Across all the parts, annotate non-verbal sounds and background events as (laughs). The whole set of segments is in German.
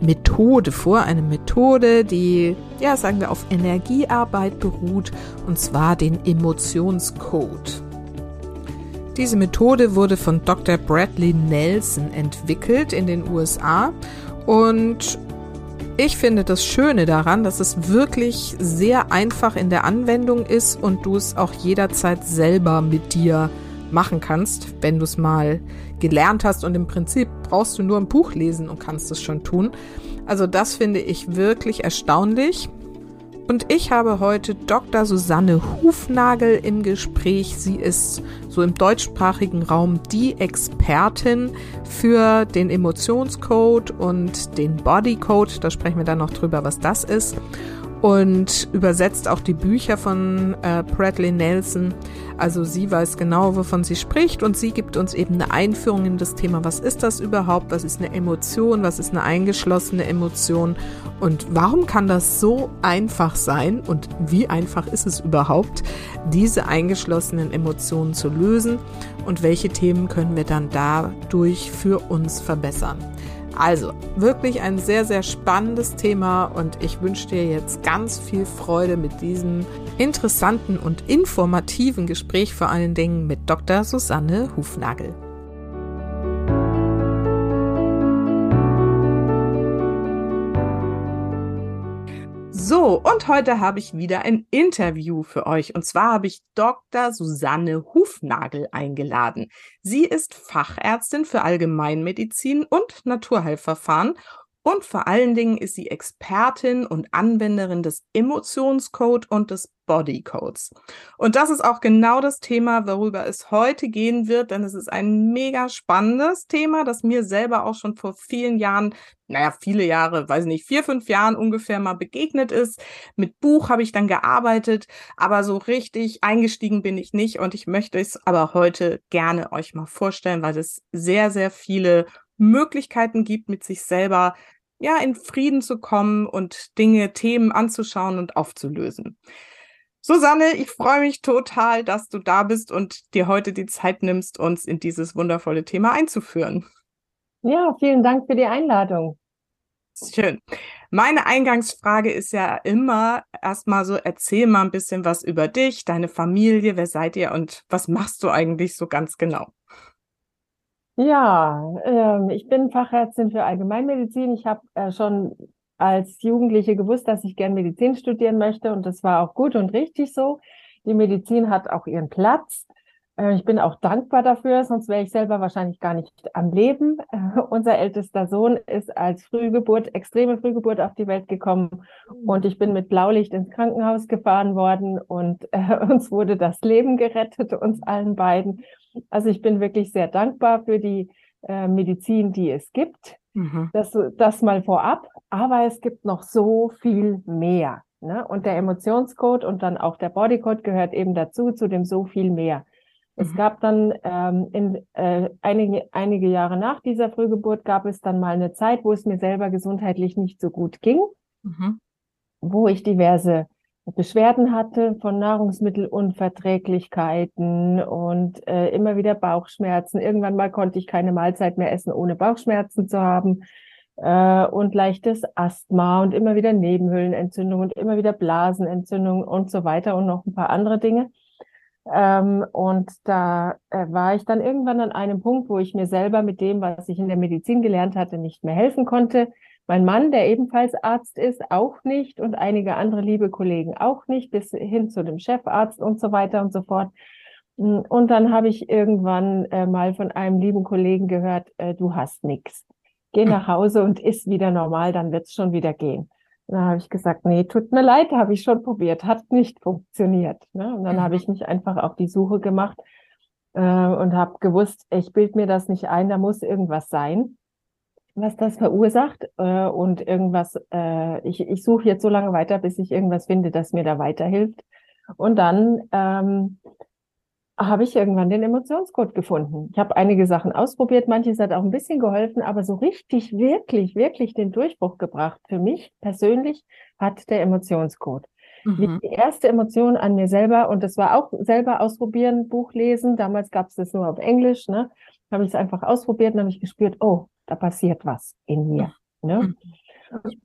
Methode vor, eine Methode, die, ja, sagen wir, auf Energiearbeit beruht, und zwar den Emotionscode. Diese Methode wurde von Dr. Bradley Nelson entwickelt in den USA und ich finde das Schöne daran, dass es wirklich sehr einfach in der Anwendung ist und du es auch jederzeit selber mit dir machen kannst, wenn du es mal gelernt hast und im Prinzip brauchst du nur ein Buch lesen und kannst es schon tun. Also das finde ich wirklich erstaunlich. Und ich habe heute Dr. Susanne Hufnagel im Gespräch. Sie ist so im deutschsprachigen Raum die Expertin für den Emotionscode und den Bodycode. Da sprechen wir dann noch drüber, was das ist und übersetzt auch die Bücher von äh, Bradley Nelson. Also sie weiß genau, wovon sie spricht. Und sie gibt uns eben eine Einführung in das Thema, was ist das überhaupt, was ist eine Emotion, was ist eine eingeschlossene Emotion? Und warum kann das so einfach sein? Und wie einfach ist es überhaupt, diese eingeschlossenen Emotionen zu lösen? Und welche Themen können wir dann dadurch für uns verbessern. Also wirklich ein sehr, sehr spannendes Thema und ich wünsche dir jetzt ganz viel Freude mit diesem interessanten und informativen Gespräch, vor allen Dingen mit Dr. Susanne Hufnagel. So, und heute habe ich wieder ein Interview für euch. Und zwar habe ich Dr. Susanne Hufnagel eingeladen. Sie ist Fachärztin für Allgemeinmedizin und Naturheilverfahren und vor allen Dingen ist sie Expertin und Anwenderin des Emotionscode und des Bodycodes. Und das ist auch genau das Thema, worüber es heute gehen wird, denn es ist ein mega spannendes Thema, das mir selber auch schon vor vielen Jahren, naja, viele Jahre, weiß nicht, vier, fünf Jahren ungefähr mal begegnet ist. Mit Buch habe ich dann gearbeitet, aber so richtig eingestiegen bin ich nicht und ich möchte es aber heute gerne euch mal vorstellen, weil es sehr, sehr viele Möglichkeiten gibt, mit sich selber ja in Frieden zu kommen und Dinge, Themen anzuschauen und aufzulösen. Susanne, ich freue mich total, dass du da bist und dir heute die Zeit nimmst, uns in dieses wundervolle Thema einzuführen. Ja, vielen Dank für die Einladung. Schön. Meine Eingangsfrage ist ja immer erstmal so, erzähl mal ein bisschen was über dich, deine Familie, wer seid ihr und was machst du eigentlich so ganz genau? Ja, ähm, ich bin Fachärztin für Allgemeinmedizin. Ich habe äh, schon als Jugendliche gewusst, dass ich gern Medizin studieren möchte und das war auch gut und richtig so. Die Medizin hat auch ihren Platz. Äh, ich bin auch dankbar dafür, sonst wäre ich selber wahrscheinlich gar nicht am Leben. (laughs) Unser ältester Sohn ist als Frühgeburt, extreme Frühgeburt auf die Welt gekommen und ich bin mit Blaulicht ins Krankenhaus gefahren worden und äh, (laughs) uns wurde das Leben gerettet, uns allen beiden. Also ich bin wirklich sehr dankbar für die äh, Medizin, die es gibt. Mhm. Das, das mal vorab. Aber es gibt noch so viel mehr. Ne? Und der Emotionscode und dann auch der Bodycode gehört eben dazu, zu dem so viel mehr. Mhm. Es gab dann ähm, in, äh, einige, einige Jahre nach dieser Frühgeburt gab es dann mal eine Zeit, wo es mir selber gesundheitlich nicht so gut ging, mhm. wo ich diverse Beschwerden hatte von Nahrungsmittelunverträglichkeiten und äh, immer wieder Bauchschmerzen. Irgendwann mal konnte ich keine Mahlzeit mehr essen, ohne Bauchschmerzen zu haben äh, und leichtes Asthma und immer wieder Nebenhöhlenentzündung und immer wieder Blasenentzündung und so weiter und noch ein paar andere Dinge. Ähm, und da äh, war ich dann irgendwann an einem Punkt, wo ich mir selber mit dem, was ich in der Medizin gelernt hatte, nicht mehr helfen konnte mein Mann, der ebenfalls Arzt ist, auch nicht und einige andere liebe Kollegen auch nicht, bis hin zu dem Chefarzt und so weiter und so fort. Und dann habe ich irgendwann äh, mal von einem lieben Kollegen gehört, äh, du hast nichts. Geh nach Hause und isst wieder normal, dann wird es schon wieder gehen. Und dann habe ich gesagt, nee, tut mir leid, habe ich schon probiert, hat nicht funktioniert. Ne? Und dann mhm. habe ich mich einfach auf die Suche gemacht äh, und habe gewusst, ich bild mir das nicht ein, da muss irgendwas sein was das verursacht äh, und irgendwas, äh, ich, ich suche jetzt so lange weiter, bis ich irgendwas finde, das mir da weiterhilft. Und dann ähm, habe ich irgendwann den Emotionscode gefunden. Ich habe einige Sachen ausprobiert, manches hat auch ein bisschen geholfen, aber so richtig, wirklich, wirklich den Durchbruch gebracht für mich persönlich hat der Emotionscode. Mhm. Die erste Emotion an mir selber, und das war auch selber ausprobieren, Buch lesen. Damals gab es das nur auf Englisch, ne? Habe ich es einfach ausprobiert und habe ich gespürt, oh, da passiert was in mir. Ne? Mhm.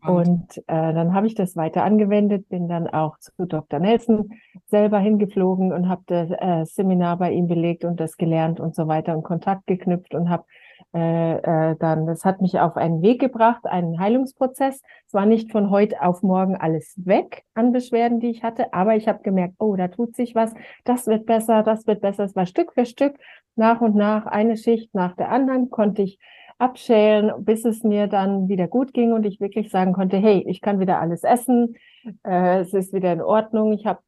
Und äh, dann habe ich das weiter angewendet, bin dann auch zu Dr. Nelson selber hingeflogen und habe das äh, Seminar bei ihm belegt und das gelernt und so weiter und Kontakt geknüpft und habe äh, äh, dann, das hat mich auf einen Weg gebracht, einen Heilungsprozess. Es war nicht von heute auf morgen alles weg an Beschwerden, die ich hatte, aber ich habe gemerkt, oh, da tut sich was, das wird besser, das wird besser. Es war Stück für Stück, nach und nach, eine Schicht nach der anderen konnte ich abschälen, bis es mir dann wieder gut ging und ich wirklich sagen konnte, hey, ich kann wieder alles essen, äh, es ist wieder in Ordnung, ich habe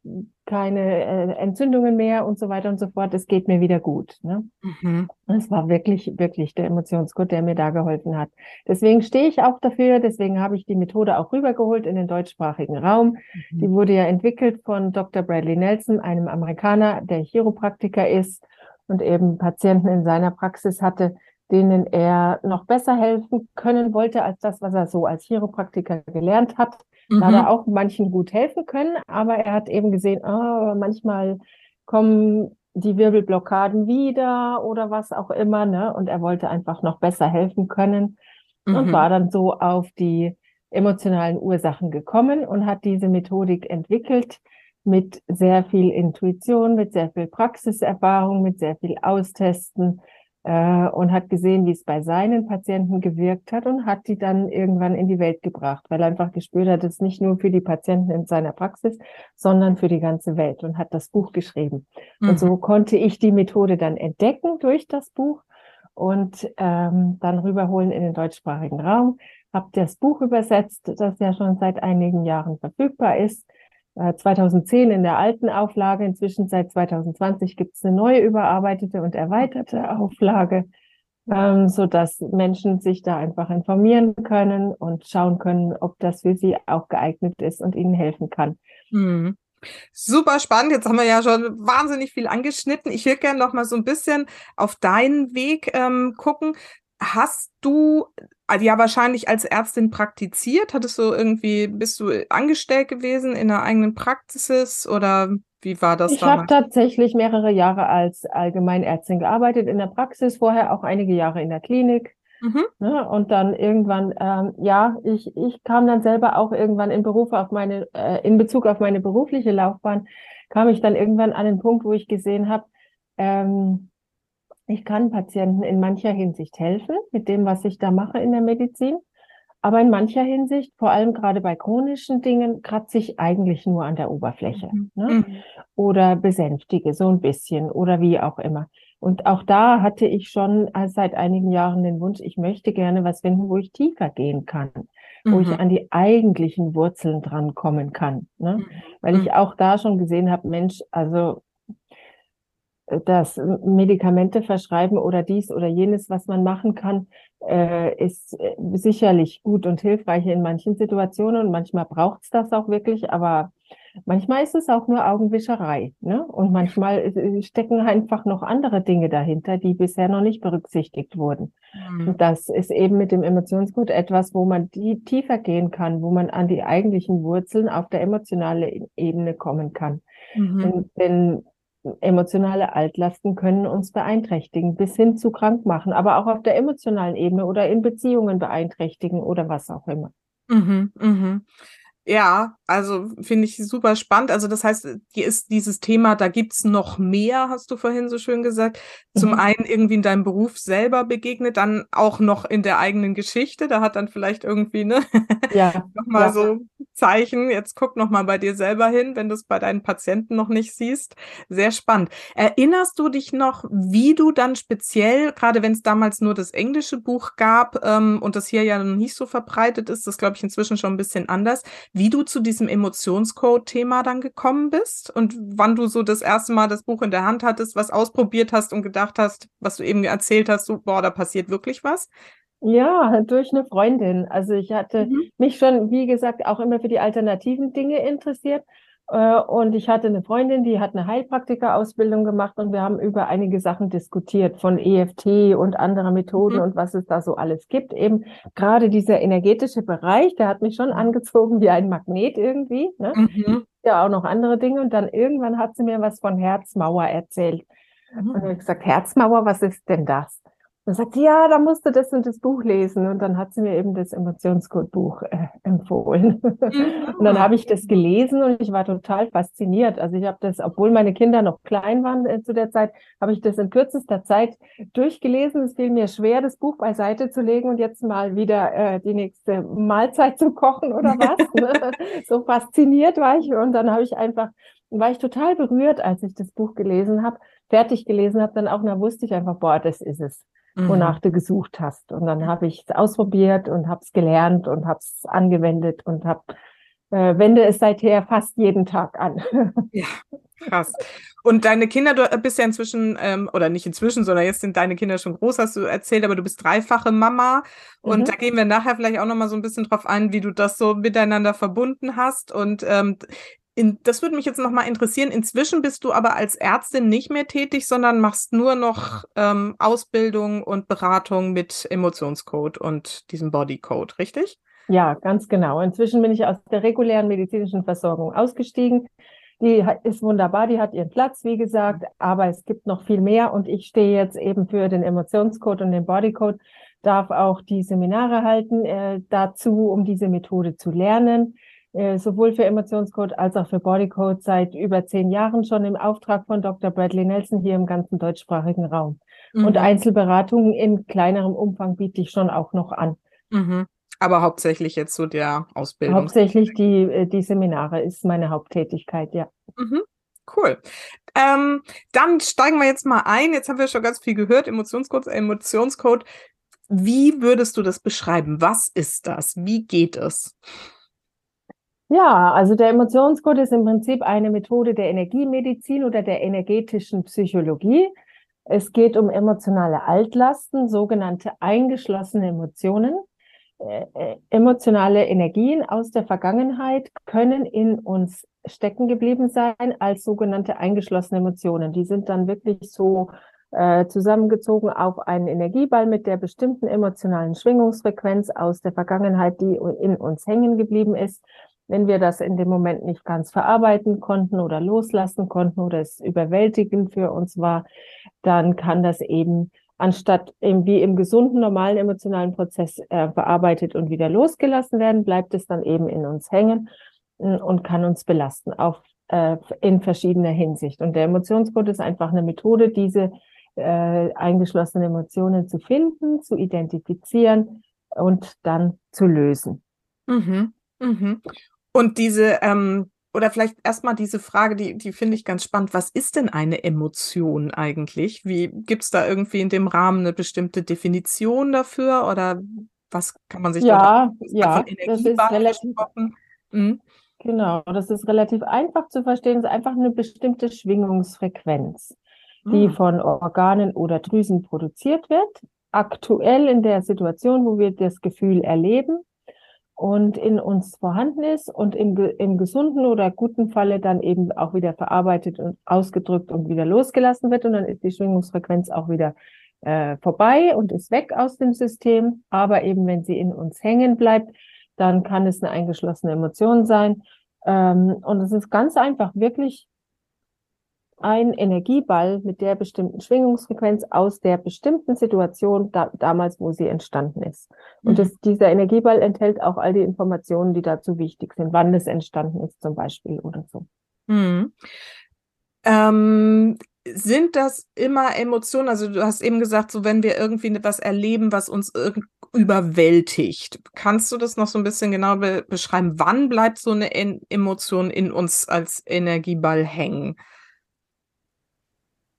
keine äh, Entzündungen mehr und so weiter und so fort, es geht mir wieder gut. Ne? Mhm. Es war wirklich, wirklich der Emotionsgurt, der mir da geholfen hat. Deswegen stehe ich auch dafür, deswegen habe ich die Methode auch rübergeholt in den deutschsprachigen Raum. Mhm. Die wurde ja entwickelt von Dr. Bradley Nelson, einem Amerikaner, der Chiropraktiker ist und eben Patienten in seiner Praxis hatte, denen er noch besser helfen können wollte als das, was er so als Chiropraktiker gelernt hat. Mhm. Da hat er auch manchen gut helfen können, aber er hat eben gesehen, oh, manchmal kommen die Wirbelblockaden wieder oder was auch immer, ne? Und er wollte einfach noch besser helfen können mhm. und war dann so auf die emotionalen Ursachen gekommen und hat diese Methodik entwickelt mit sehr viel Intuition, mit sehr viel Praxiserfahrung, mit sehr viel Austesten äh, und hat gesehen, wie es bei seinen Patienten gewirkt hat und hat die dann irgendwann in die Welt gebracht, weil er einfach gespürt hat, es nicht nur für die Patienten in seiner Praxis, sondern für die ganze Welt und hat das Buch geschrieben. Mhm. Und so konnte ich die Methode dann entdecken durch das Buch und ähm, dann rüberholen in den deutschsprachigen Raum. Habe das Buch übersetzt, das ja schon seit einigen Jahren verfügbar ist 2010 äh, in der alten Auflage. Inzwischen seit 2020 gibt es eine neue überarbeitete und erweiterte (laughs) Auflage, ähm, so dass Menschen sich da einfach informieren können und schauen können, ob das für sie auch geeignet ist und ihnen helfen kann. Mhm. Super spannend. Jetzt haben wir ja schon wahnsinnig viel angeschnitten. Ich würde gerne noch mal so ein bisschen auf deinen Weg ähm, gucken. Hast du ja wahrscheinlich als Ärztin praktiziert? Hattest du irgendwie, bist du angestellt gewesen in einer eigenen Praxis oder wie war das? Ich habe tatsächlich mehrere Jahre als Allgemeinärztin gearbeitet in der Praxis, vorher auch einige Jahre in der Klinik. Mhm. Ne, und dann irgendwann, ähm, ja, ich, ich kam dann selber auch irgendwann in Beruf auf meine, äh, in Bezug auf meine berufliche Laufbahn, kam ich dann irgendwann an den Punkt, wo ich gesehen habe, ähm, ich kann Patienten in mancher Hinsicht helfen mit dem, was ich da mache in der Medizin. Aber in mancher Hinsicht, vor allem gerade bei chronischen Dingen, kratze ich eigentlich nur an der Oberfläche mhm. ne? Mhm. oder besänftige so ein bisschen oder wie auch immer. Und auch da hatte ich schon seit einigen Jahren den Wunsch, ich möchte gerne was finden, wo ich tiefer gehen kann, mhm. wo ich mhm. an die eigentlichen Wurzeln drankommen kann. Ne? Mhm. Weil ich auch da schon gesehen habe, Mensch, also dass Medikamente verschreiben oder dies oder jenes, was man machen kann, äh, ist äh, sicherlich gut und hilfreich in manchen Situationen und manchmal braucht es das auch wirklich, aber manchmal ist es auch nur Augenwischerei. Ne? Und manchmal äh, stecken einfach noch andere Dinge dahinter, die bisher noch nicht berücksichtigt wurden. Mhm. Und das ist eben mit dem Emotionsgut etwas, wo man die tiefer gehen kann, wo man an die eigentlichen Wurzeln auf der emotionalen Ebene kommen kann. Mhm. Denn, denn emotionale Altlasten können uns beeinträchtigen, bis hin zu krank machen, aber auch auf der emotionalen Ebene oder in Beziehungen beeinträchtigen oder was auch immer. Mhm, mhm. Ja, also finde ich super spannend. Also das heißt, hier ist dieses Thema, da gibt's noch mehr, hast du vorhin so schön gesagt. Zum mhm. einen irgendwie in deinem Beruf selber begegnet, dann auch noch in der eigenen Geschichte. Da hat dann vielleicht irgendwie, ne, (laughs) ja, nochmal ja. so Zeichen. Jetzt guck nochmal bei dir selber hin, wenn du es bei deinen Patienten noch nicht siehst. Sehr spannend. Erinnerst du dich noch, wie du dann speziell, gerade wenn es damals nur das englische Buch gab ähm, und das hier ja noch nicht so verbreitet ist, das glaube ich inzwischen schon ein bisschen anders wie du zu diesem Emotionscode-Thema dann gekommen bist und wann du so das erste Mal das Buch in der Hand hattest, was ausprobiert hast und gedacht hast, was du eben erzählt hast, so, boah, da passiert wirklich was? Ja, durch eine Freundin. Also ich hatte mhm. mich schon, wie gesagt, auch immer für die alternativen Dinge interessiert und ich hatte eine Freundin, die hat eine Heilpraktika-Ausbildung gemacht und wir haben über einige Sachen diskutiert, von EFT und anderer Methoden mhm. und was es da so alles gibt. Eben gerade dieser energetische Bereich, der hat mich schon angezogen wie ein Magnet irgendwie. Ne? Mhm. Ja, auch noch andere Dinge. Und dann irgendwann hat sie mir was von Herzmauer erzählt. Mhm. Und ich gesagt, Herzmauer, was ist denn das? Dann sagt sie, ja, da musst du das und das Buch lesen. Und dann hat sie mir eben das Emotionscode-Buch äh, empfohlen. Mhm. und dann habe ich das gelesen und ich war total fasziniert. Also ich habe das, obwohl meine Kinder noch klein waren äh, zu der Zeit, habe ich das in kürzester Zeit durchgelesen. Es fiel mir schwer, das Buch beiseite zu legen und jetzt mal wieder äh, die nächste Mahlzeit zu kochen oder was. (laughs) ne? So fasziniert war ich. Und dann habe ich einfach, war ich total berührt, als ich das Buch gelesen habe, fertig gelesen habe, dann auch, da wusste ich einfach, boah, das ist es. Wonach du gesucht hast. Und dann habe ich es ausprobiert und habe es gelernt und habe es angewendet und habe äh, wende es seither fast jeden Tag an. (laughs) ja, krass. Und deine Kinder, du bist ja inzwischen, ähm, oder nicht inzwischen, sondern jetzt sind deine Kinder schon groß, hast du erzählt, aber du bist dreifache Mama. Und mhm. da gehen wir nachher vielleicht auch nochmal so ein bisschen drauf ein, wie du das so miteinander verbunden hast. Und ähm, in, das würde mich jetzt nochmal interessieren. Inzwischen bist du aber als Ärztin nicht mehr tätig, sondern machst nur noch ähm, Ausbildung und Beratung mit Emotionscode und diesem Bodycode, richtig? Ja, ganz genau. Inzwischen bin ich aus der regulären medizinischen Versorgung ausgestiegen. Die ist wunderbar, die hat ihren Platz, wie gesagt, aber es gibt noch viel mehr und ich stehe jetzt eben für den Emotionscode und den Bodycode, darf auch die Seminare halten äh, dazu, um diese Methode zu lernen sowohl für Emotionscode als auch für Bodycode seit über zehn Jahren schon im Auftrag von Dr. Bradley Nelson hier im ganzen deutschsprachigen Raum. Mhm. Und Einzelberatungen in kleinerem Umfang biete ich schon auch noch an. Mhm. Aber hauptsächlich jetzt so der Ausbildung. Hauptsächlich die, äh, die Seminare ist meine Haupttätigkeit, ja. Mhm. Cool. Ähm, dann steigen wir jetzt mal ein. Jetzt haben wir schon ganz viel gehört. Emotionscode, Emotionscode. Wie würdest du das beschreiben? Was ist das? Wie geht es? Ja, also der Emotionscode ist im Prinzip eine Methode der Energiemedizin oder der energetischen Psychologie. Es geht um emotionale Altlasten, sogenannte eingeschlossene Emotionen. Äh, äh, emotionale Energien aus der Vergangenheit können in uns stecken geblieben sein als sogenannte eingeschlossene Emotionen. Die sind dann wirklich so äh, zusammengezogen auf einen Energieball mit der bestimmten emotionalen Schwingungsfrequenz aus der Vergangenheit, die in uns hängen geblieben ist. Wenn wir das in dem Moment nicht ganz verarbeiten konnten oder loslassen konnten oder es überwältigend für uns war, dann kann das eben anstatt eben wie im gesunden, normalen emotionalen Prozess äh, bearbeitet und wieder losgelassen werden, bleibt es dann eben in uns hängen äh, und kann uns belasten auf, äh, in verschiedener Hinsicht. Und der Emotionscode ist einfach eine Methode, diese äh, eingeschlossenen Emotionen zu finden, zu identifizieren und dann zu lösen. Mhm. Mhm. Und diese, ähm, oder vielleicht erstmal diese Frage, die, die finde ich ganz spannend. Was ist denn eine Emotion eigentlich? Wie gibt es da irgendwie in dem Rahmen eine bestimmte Definition dafür? Oder was kann man sich ja, da ja, das ist relativ, mhm. Genau, das ist relativ einfach zu verstehen. Es ist einfach eine bestimmte Schwingungsfrequenz, die mhm. von Organen oder Drüsen produziert wird. Aktuell in der Situation, wo wir das Gefühl erleben, und in uns vorhanden ist und im, im gesunden oder guten Falle dann eben auch wieder verarbeitet und ausgedrückt und wieder losgelassen wird und dann ist die Schwingungsfrequenz auch wieder äh, vorbei und ist weg aus dem System. Aber eben wenn sie in uns hängen bleibt, dann kann es eine eingeschlossene Emotion sein. Ähm, und es ist ganz einfach, wirklich ein Energieball mit der bestimmten Schwingungsfrequenz aus der bestimmten Situation da, damals, wo sie entstanden ist. Und mhm. das, dieser Energieball enthält auch all die Informationen, die dazu wichtig sind, wann es entstanden ist zum Beispiel oder so. Mhm. Ähm, sind das immer Emotionen? Also du hast eben gesagt, so wenn wir irgendwie etwas erleben, was uns überwältigt. Kannst du das noch so ein bisschen genau be beschreiben? Wann bleibt so eine en Emotion in uns als Energieball hängen?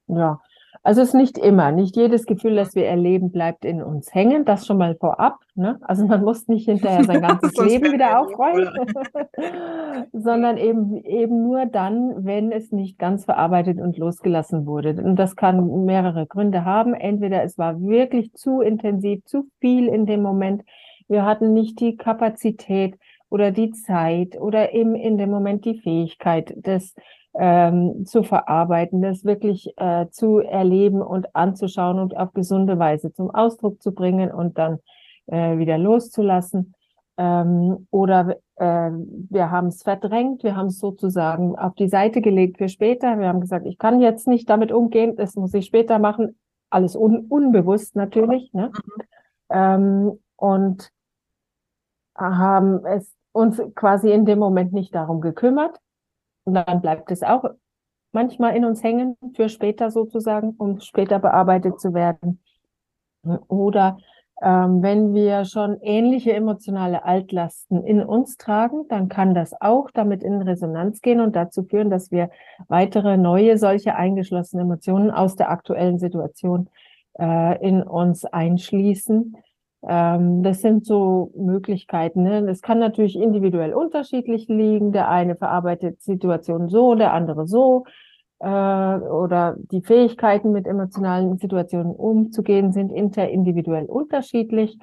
Ja, also es ist nicht immer, nicht jedes Gefühl, das wir erleben, bleibt in uns hängen. Das schon mal vorab. Ne? Also man muss nicht hinterher sein (laughs) ganzes Leben wieder aufräumen, (laughs) sondern eben, eben nur dann, wenn es nicht ganz verarbeitet und losgelassen wurde. Und das kann mehrere Gründe haben. Entweder es war wirklich zu intensiv, zu viel in dem Moment. Wir hatten nicht die Kapazität oder die Zeit oder eben in dem Moment die Fähigkeit, das ähm, zu verarbeiten, das wirklich äh, zu erleben und anzuschauen und auf gesunde Weise zum Ausdruck zu bringen und dann äh, wieder loszulassen. Ähm, oder äh, wir haben es verdrängt, wir haben es sozusagen auf die Seite gelegt für später. Wir haben gesagt, ich kann jetzt nicht damit umgehen, das muss ich später machen. Alles un unbewusst natürlich. Ne? Mhm. Ähm, und haben es uns quasi in dem Moment nicht darum gekümmert. Und dann bleibt es auch manchmal in uns hängen für später sozusagen, um später bearbeitet zu werden. Oder ähm, wenn wir schon ähnliche emotionale Altlasten in uns tragen, dann kann das auch damit in Resonanz gehen und dazu führen, dass wir weitere neue solche eingeschlossene Emotionen aus der aktuellen Situation äh, in uns einschließen. Ähm, das sind so Möglichkeiten. Ne? Das kann natürlich individuell unterschiedlich liegen. Der eine verarbeitet Situationen so, der andere so äh, oder die Fähigkeiten mit emotionalen Situationen umzugehen sind interindividuell unterschiedlich.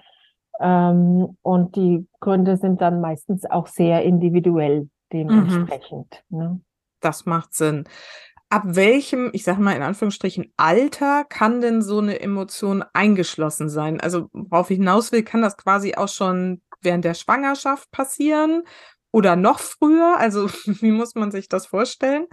Ähm, und die Gründe sind dann meistens auch sehr individuell dementsprechend. Mhm. Ne? Das macht Sinn. Ab welchem, ich sage mal in Anführungsstrichen, Alter kann denn so eine Emotion eingeschlossen sein? Also worauf ich hinaus will, kann das quasi auch schon während der Schwangerschaft passieren oder noch früher? Also (laughs) wie muss man sich das vorstellen?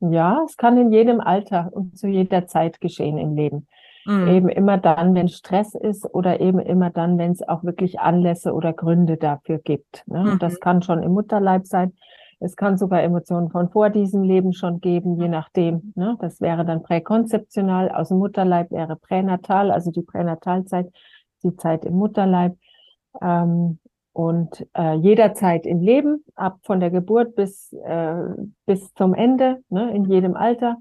Ja, es kann in jedem Alter und zu jeder Zeit geschehen im Leben. Mhm. Eben immer dann, wenn Stress ist oder eben immer dann, wenn es auch wirklich Anlässe oder Gründe dafür gibt. Ne? Mhm. Und das kann schon im Mutterleib sein. Es kann sogar Emotionen von vor diesem Leben schon geben, je nachdem. Ne? Das wäre dann präkonzeptional. Aus dem Mutterleib wäre pränatal, also die Pränatalzeit, die Zeit im Mutterleib. Ähm, und äh, jederzeit im Leben, ab von der Geburt bis, äh, bis zum Ende, ne, in jedem Alter.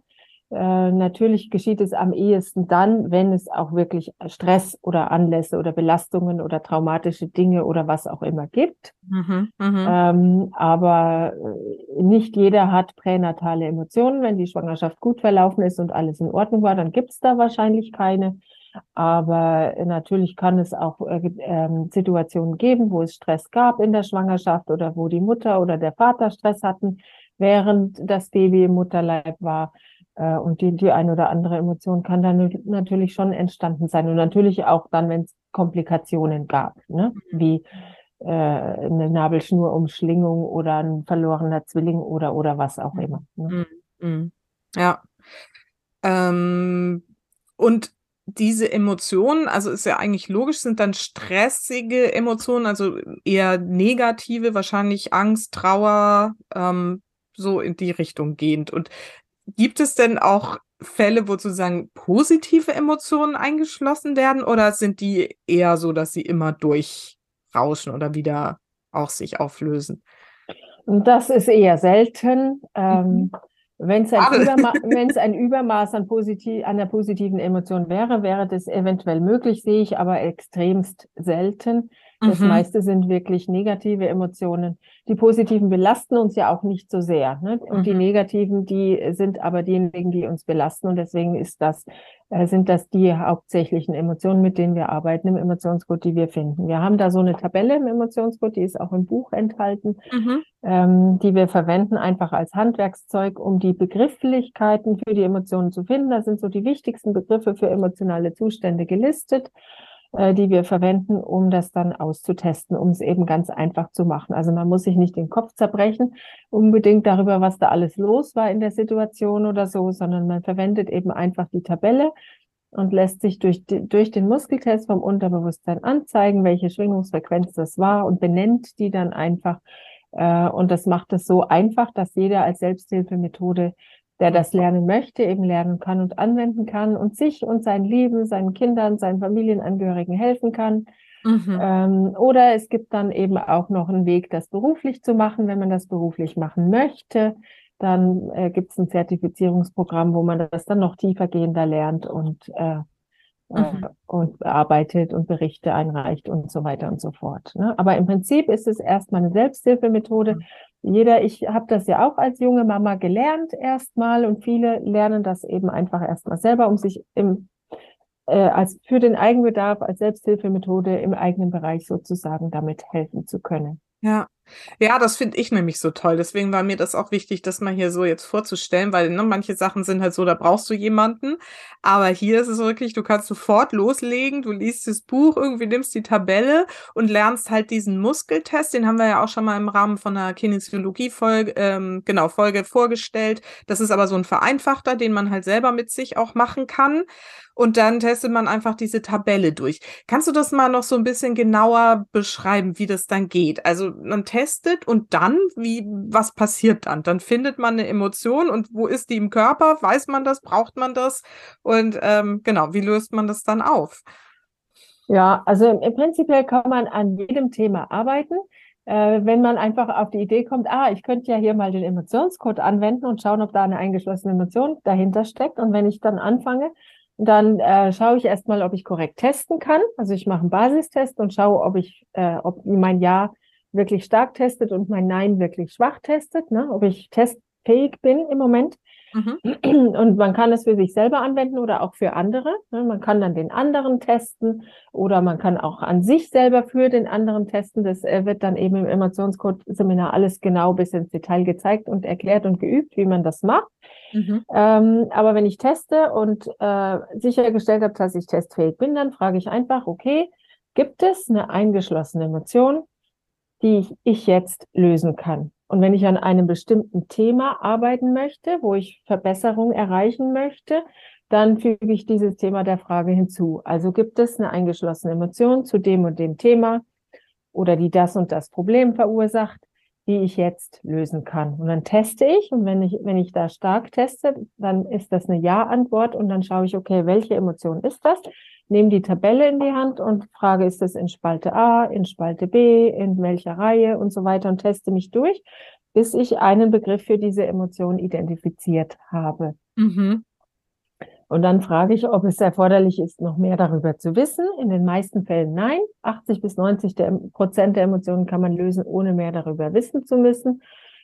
Äh, natürlich geschieht es am ehesten dann, wenn es auch wirklich Stress oder Anlässe oder Belastungen oder traumatische Dinge oder was auch immer gibt. Mhm, mh. ähm, aber äh, nicht jeder hat pränatale Emotionen. Wenn die Schwangerschaft gut verlaufen ist und alles in Ordnung war, dann gibt es da wahrscheinlich keine. Aber natürlich kann es auch äh, äh, Situationen geben, wo es Stress gab in der Schwangerschaft oder wo die Mutter oder der Vater Stress hatten, während das Baby im Mutterleib war. Äh, und die, die eine oder andere Emotion kann dann natürlich schon entstanden sein. Und natürlich auch dann, wenn es Komplikationen gab, ne? Mhm. wie äh, eine Nabelschnurumschlingung oder ein verlorener Zwilling oder, oder was auch immer. Ne? Mhm. mhm. Ja. Ähm, und diese Emotionen, also ist ja eigentlich logisch, sind dann stressige Emotionen, also eher negative, wahrscheinlich Angst, Trauer, ähm, so in die Richtung gehend. Und gibt es denn auch Fälle, wo sozusagen positive Emotionen eingeschlossen werden oder sind die eher so, dass sie immer durchrauschen oder wieder auch sich auflösen? Das ist eher selten. Ähm, mhm. Wenn es ein, Überma (laughs) ein Übermaß an, positiv, an der positiven Emotion wäre, wäre das eventuell möglich, sehe ich aber extremst selten. Das mhm. meiste sind wirklich negative Emotionen. Die positiven belasten uns ja auch nicht so sehr. Ne? Und mhm. die negativen, die sind aber diejenigen, die uns belasten. Und deswegen ist das, äh, sind das die hauptsächlichen Emotionen, mit denen wir arbeiten im Emotionscode, die wir finden. Wir haben da so eine Tabelle im Emotionscode, die ist auch im Buch enthalten, mhm. ähm, die wir verwenden einfach als Handwerkszeug, um die Begrifflichkeiten für die Emotionen zu finden. Da sind so die wichtigsten Begriffe für emotionale Zustände gelistet. Äh, die wir verwenden, um das dann auszutesten, um es eben ganz einfach zu machen. Also man muss sich nicht den Kopf zerbrechen, unbedingt darüber, was da alles los war in der Situation oder so, sondern man verwendet eben einfach die Tabelle und lässt sich durch, durch den Muskeltest vom Unterbewusstsein anzeigen, welche Schwingungsfrequenz das war und benennt die dann einfach. Äh, und das macht es so einfach, dass jeder als Selbsthilfemethode der das lernen möchte, eben lernen kann und anwenden kann und sich und sein Leben, seinen Kindern, seinen Familienangehörigen helfen kann. Mhm. Ähm, oder es gibt dann eben auch noch einen Weg, das beruflich zu machen, wenn man das beruflich machen möchte. Dann äh, gibt es ein Zertifizierungsprogramm, wo man das dann noch tiefer gehender lernt und, äh, äh mhm. und bearbeitet und Berichte einreicht und so weiter und so fort. Ne? Aber im Prinzip ist es erstmal eine Selbsthilfemethode, mhm jeder, ich habe das ja auch als junge Mama gelernt erstmal und viele lernen das eben einfach erstmal selber, um sich im äh, als für den Eigenbedarf als Selbsthilfemethode im eigenen Bereich sozusagen damit helfen zu können. Ja, Ja, das finde ich nämlich so toll. Deswegen war mir das auch wichtig, das mal hier so jetzt vorzustellen, weil ne, manche Sachen sind halt so, da brauchst du jemanden. Aber hier ist es wirklich, du kannst sofort loslegen, du liest das Buch, irgendwie nimmst die Tabelle und lernst halt diesen Muskeltest. Den haben wir ja auch schon mal im Rahmen von einer Kinesiologie-Folge, ähm, genau, Folge vorgestellt. Das ist aber so ein vereinfachter, den man halt selber mit sich auch machen kann und dann testet man einfach diese Tabelle durch. Kannst du das mal noch so ein bisschen genauer beschreiben, wie das dann geht? Also man testet und dann, wie, was passiert dann? Dann findet man eine Emotion und wo ist die im Körper? Weiß man das? Braucht man das? Und ähm, genau, wie löst man das dann auf? Ja, also im, im Prinzip kann man an jedem Thema arbeiten. Äh, wenn man einfach auf die Idee kommt, ah, ich könnte ja hier mal den Emotionscode anwenden und schauen, ob da eine eingeschlossene Emotion dahinter steckt. Und wenn ich dann anfange, dann äh, schaue ich erstmal, ob ich korrekt testen kann. Also ich mache einen Basistest und schaue, ob ich, äh, ob mein Ja wirklich stark testet und mein Nein wirklich schwach testet, ne? ob ich testfähig bin im Moment. Mhm. Und man kann es für sich selber anwenden oder auch für andere. Ne? Man kann dann den anderen testen oder man kann auch an sich selber für den anderen testen. Das äh, wird dann eben im Emotionscode-Seminar alles genau bis ins Detail gezeigt und erklärt und geübt, wie man das macht. Mhm. Ähm, aber wenn ich teste und äh, sichergestellt habe, dass ich testfähig bin, dann frage ich einfach, okay, gibt es eine eingeschlossene Emotion, die ich, jetzt lösen kann? Und wenn ich an einem bestimmten Thema arbeiten möchte, wo ich Verbesserung erreichen möchte, dann füge ich dieses Thema der Frage hinzu. Also gibt es eine eingeschlossene Emotion zu dem und dem Thema oder die das und das Problem verursacht, die ich jetzt lösen kann. Und dann teste ich und wenn ich, wenn ich da stark teste, dann ist das eine Ja-Antwort und dann schaue ich, okay, welche Emotion ist das? Nehme die Tabelle in die Hand und frage, ist das in Spalte A, in Spalte B, in welcher Reihe und so weiter und teste mich durch, bis ich einen Begriff für diese Emotion identifiziert habe. Mhm. Und dann frage ich, ob es erforderlich ist, noch mehr darüber zu wissen. In den meisten Fällen nein. 80 bis 90 Prozent der Emotionen kann man lösen, ohne mehr darüber wissen zu müssen.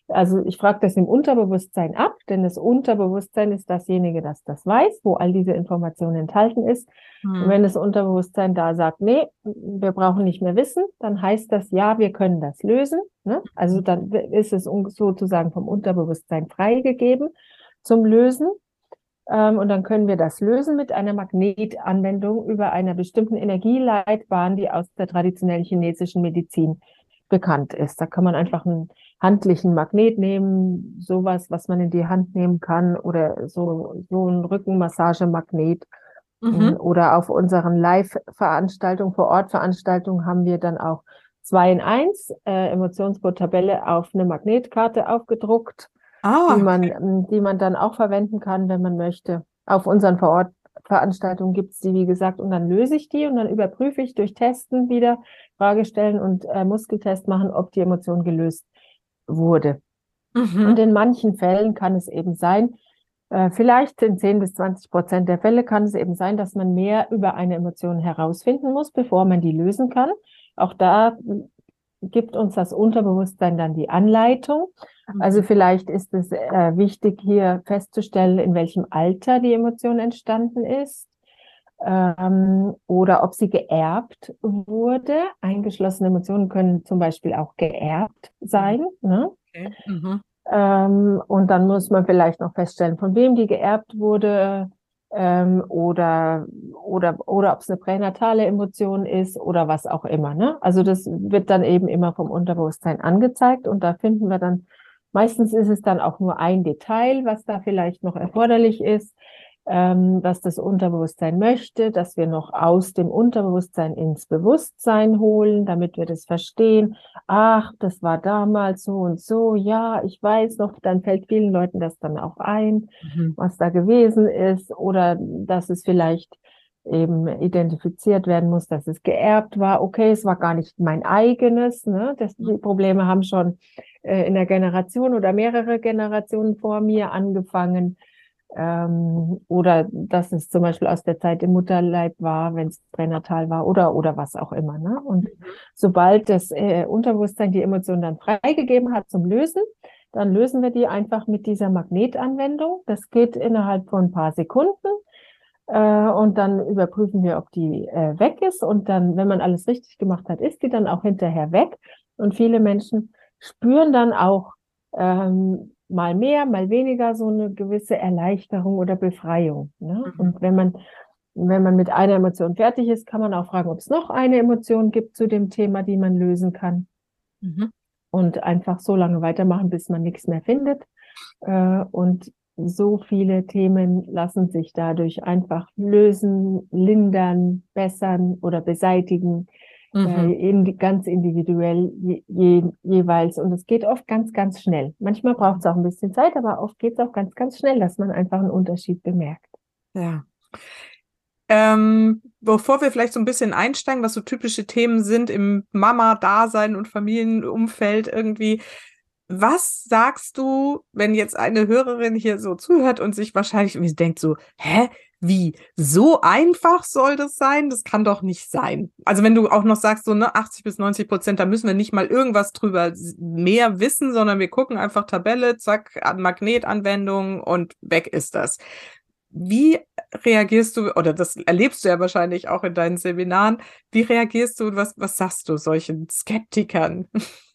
Also ich frage das im Unterbewusstsein ab, denn das Unterbewusstsein ist dasjenige, das das weiß, wo all diese Informationen enthalten ist. Hm. Und wenn das Unterbewusstsein da sagt, nee, wir brauchen nicht mehr wissen, dann heißt das, ja, wir können das lösen. Ne? Also hm. dann ist es sozusagen vom Unterbewusstsein freigegeben zum Lösen. Ähm, und dann können wir das lösen mit einer Magnetanwendung über einer bestimmten Energieleitbahn, die aus der traditionellen chinesischen Medizin bekannt ist. Da kann man einfach einen handlichen Magnet nehmen, sowas, was man in die Hand nehmen kann oder so, so ein Rückenmassagemagnet. Mhm. Oder auf unseren Live-Veranstaltungen, vor Ort Veranstaltungen haben wir dann auch zwei in eins äh, Emotionscode-Tabelle auf eine Magnetkarte aufgedruckt, ah, die man, die man dann auch verwenden kann, wenn man möchte. Auf unseren vor Ort Veranstaltungen gibt es die, wie gesagt, und dann löse ich die und dann überprüfe ich durch Testen wieder, Frage stellen und äh, Muskeltest machen, ob die Emotion gelöst wurde. Mhm. Und in manchen Fällen kann es eben sein, äh, vielleicht in 10 bis 20 Prozent der Fälle kann es eben sein, dass man mehr über eine Emotion herausfinden muss, bevor man die lösen kann. Auch da gibt uns das Unterbewusstsein dann die Anleitung. Mhm. Also vielleicht ist es äh, wichtig, hier festzustellen, in welchem Alter die Emotion entstanden ist ähm, oder ob sie geerbt wurde. Eingeschlossene Emotionen können zum Beispiel auch geerbt sein. Ne? Okay. Mhm. Ähm, und dann muss man vielleicht noch feststellen, von wem die geerbt wurde ähm, oder oder oder ob es eine pränatale Emotion ist oder was auch immer. Ne? Also das wird dann eben immer vom Unterbewusstsein angezeigt und da finden wir dann meistens ist es dann auch nur ein Detail, was da vielleicht noch erforderlich ist ähm, was das Unterbewusstsein möchte, dass wir noch aus dem Unterbewusstsein ins Bewusstsein holen, damit wir das verstehen. Ach, das war damals so und so. Ja, ich weiß noch, dann fällt vielen Leuten das dann auch ein, mhm. was da gewesen ist oder dass es vielleicht eben identifiziert werden muss, dass es geerbt war. Okay, es war gar nicht mein eigenes. Ne? Das, die. Probleme haben schon äh, in der Generation oder mehrere Generationen vor mir angefangen ähm, oder dass es zum Beispiel aus der Zeit im Mutterleib war, wenn es pränatal war oder oder was auch immer. Ne? Und mhm. sobald das äh, Unterbewusstsein die Emotion dann freigegeben hat zum Lösen, dann lösen wir die einfach mit dieser Magnetanwendung. Das geht innerhalb von ein paar Sekunden. Äh, und dann überprüfen wir, ob die äh, weg ist. Und dann, wenn man alles richtig gemacht hat, ist die dann auch hinterher weg. Und viele Menschen spüren dann auch ähm, mal mehr, mal weniger so eine gewisse Erleichterung oder Befreiung. Ne? Mhm. Und wenn man wenn man mit einer Emotion fertig ist, kann man auch fragen, ob es noch eine Emotion gibt zu dem Thema, die man lösen kann. Mhm. Und einfach so lange weitermachen, bis man nichts mehr findet. Äh, und so viele Themen lassen sich dadurch einfach lösen, lindern, bessern oder beseitigen, mhm. äh, in, ganz individuell je, je, jeweils. Und es geht oft ganz, ganz schnell. Manchmal braucht es auch ein bisschen Zeit, aber oft geht es auch ganz, ganz schnell, dass man einfach einen Unterschied bemerkt. Ja. Ähm, bevor wir vielleicht so ein bisschen einsteigen, was so typische Themen sind im Mama-Dasein und Familienumfeld irgendwie, was sagst du, wenn jetzt eine Hörerin hier so zuhört und sich wahrscheinlich irgendwie denkt so, hä, wie, so einfach soll das sein? Das kann doch nicht sein. Also wenn du auch noch sagst, so ne, 80 bis 90 Prozent, da müssen wir nicht mal irgendwas drüber mehr wissen, sondern wir gucken einfach Tabelle, zack, Magnetanwendung und weg ist das. Wie reagierst du, oder das erlebst du ja wahrscheinlich auch in deinen Seminaren, wie reagierst du und was, was sagst du solchen Skeptikern? (laughs)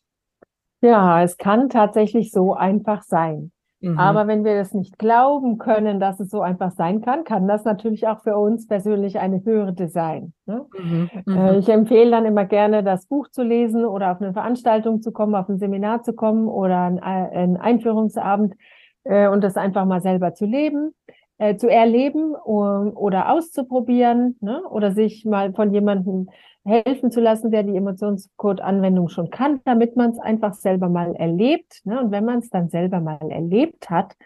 Ja, es kann tatsächlich so einfach sein. Mhm. Aber wenn wir das nicht glauben können, dass es so einfach sein kann, kann das natürlich auch für uns persönlich eine Hürde sein. Ne? Mhm. Mhm. Äh, ich empfehle dann immer gerne, das Buch zu lesen oder auf eine Veranstaltung zu kommen, auf ein Seminar zu kommen oder einen Einführungsabend äh, und das einfach mal selber zu leben äh, zu erleben um, oder auszuprobieren ne? oder sich mal von jemandem helfen zu lassen, der die Emotionscode-Anwendung schon kann, damit man es einfach selber mal erlebt. Ne? Und wenn man es dann selber mal erlebt hat,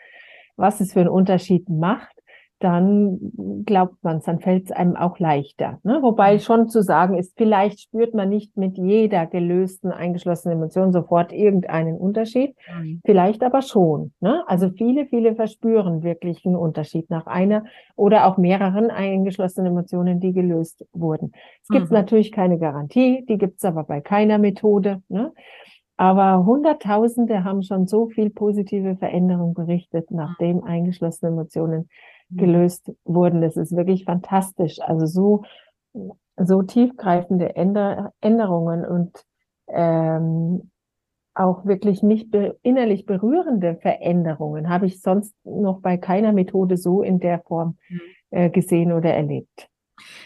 was es für einen Unterschied macht, dann glaubt man es, dann fällt es einem auch leichter. Ne? Wobei mhm. schon zu sagen ist, vielleicht spürt man nicht mit jeder gelösten, eingeschlossenen Emotion sofort irgendeinen Unterschied, mhm. vielleicht aber schon. Ne? Also viele, viele verspüren wirklich einen Unterschied nach einer oder auch mehreren eingeschlossenen Emotionen, die gelöst wurden. Es gibt mhm. natürlich keine Garantie, die gibt es aber bei keiner Methode. Ne? Aber Hunderttausende haben schon so viel positive Veränderung berichtet, nachdem eingeschlossene Emotionen Mhm. Gelöst wurden. Das ist wirklich fantastisch. Also so, so tiefgreifende Änder Änderungen und ähm, auch wirklich mich be innerlich berührende Veränderungen habe ich sonst noch bei keiner Methode so in der Form mhm. äh, gesehen oder erlebt.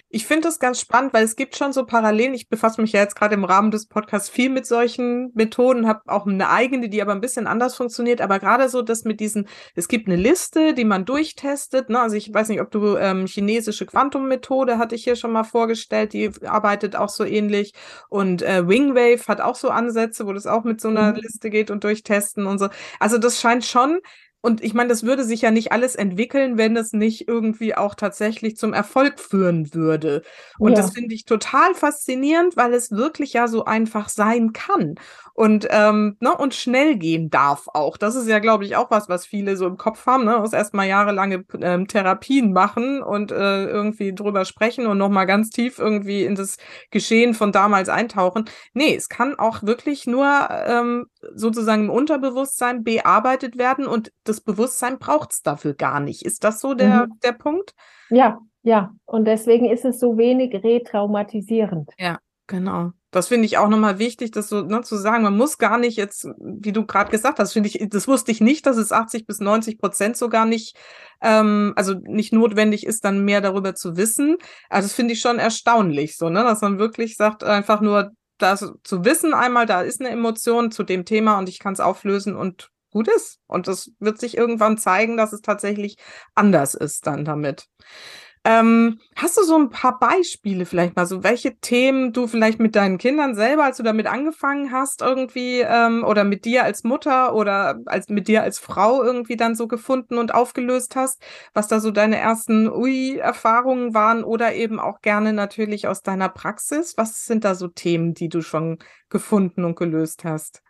Ich finde das ganz spannend, weil es gibt schon so Parallelen. Ich befasse mich ja jetzt gerade im Rahmen des Podcasts viel mit solchen Methoden, habe auch eine eigene, die aber ein bisschen anders funktioniert. Aber gerade so, dass mit diesen, es gibt eine Liste, die man durchtestet. Ne? Also ich weiß nicht, ob du ähm, chinesische Quantum-Methode hatte ich hier schon mal vorgestellt, die arbeitet auch so ähnlich. Und äh, Wingwave hat auch so Ansätze, wo das auch mit so einer mhm. Liste geht und durchtesten und so. Also das scheint schon und ich meine, das würde sich ja nicht alles entwickeln, wenn es nicht irgendwie auch tatsächlich zum Erfolg führen würde. Und ja. das finde ich total faszinierend, weil es wirklich ja so einfach sein kann und, ähm, ne, und schnell gehen darf auch. Das ist ja, glaube ich, auch was, was viele so im Kopf haben, ne? Aus erstmal jahrelange ähm, Therapien machen und äh, irgendwie drüber sprechen und nochmal ganz tief irgendwie in das Geschehen von damals eintauchen. Nee, es kann auch wirklich nur ähm, sozusagen im Unterbewusstsein bearbeitet werden und das Bewusstsein braucht es dafür gar nicht. Ist das so der, mhm. der Punkt? Ja, ja. Und deswegen ist es so wenig retraumatisierend. Ja, genau. Das finde ich auch nochmal wichtig, das so ne, zu sagen. Man muss gar nicht jetzt, wie du gerade gesagt hast, finde ich, das wusste ich nicht, dass es 80 bis 90 Prozent sogar nicht, ähm, also nicht notwendig ist, dann mehr darüber zu wissen. Also das finde ich schon erstaunlich, so, ne, dass man wirklich sagt, einfach nur das zu wissen einmal, da ist eine Emotion zu dem Thema und ich kann es auflösen und gut ist. Und das wird sich irgendwann zeigen, dass es tatsächlich anders ist dann damit. Ähm, hast du so ein paar Beispiele vielleicht mal, so welche Themen du vielleicht mit deinen Kindern selber, als du damit angefangen hast, irgendwie, ähm, oder mit dir als Mutter oder als mit dir als Frau irgendwie dann so gefunden und aufgelöst hast, was da so deine ersten Ui-Erfahrungen waren oder eben auch gerne natürlich aus deiner Praxis? Was sind da so Themen, die du schon gefunden und gelöst hast?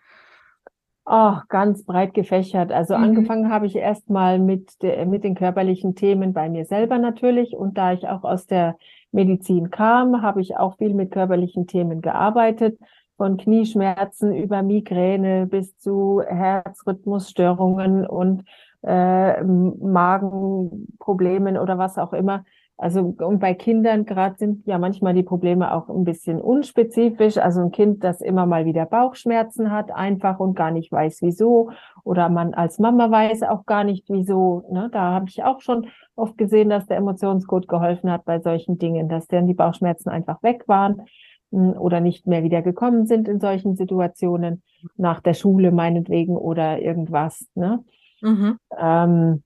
Oh, ganz breit gefächert. Also mhm. angefangen habe ich erstmal mit, mit den körperlichen Themen bei mir selber natürlich. Und da ich auch aus der Medizin kam, habe ich auch viel mit körperlichen Themen gearbeitet. Von Knieschmerzen über Migräne bis zu Herzrhythmusstörungen und äh, Magenproblemen oder was auch immer. Also und bei Kindern gerade sind ja manchmal die Probleme auch ein bisschen unspezifisch. Also ein Kind, das immer mal wieder Bauchschmerzen hat, einfach und gar nicht weiß wieso. Oder man als Mama weiß auch gar nicht wieso. Ne? Da habe ich auch schon oft gesehen, dass der Emotionscode geholfen hat bei solchen Dingen, dass dann die Bauchschmerzen einfach weg waren hm, oder nicht mehr wieder gekommen sind in solchen Situationen, nach der Schule meinetwegen oder irgendwas. Ne? Mhm. Ähm,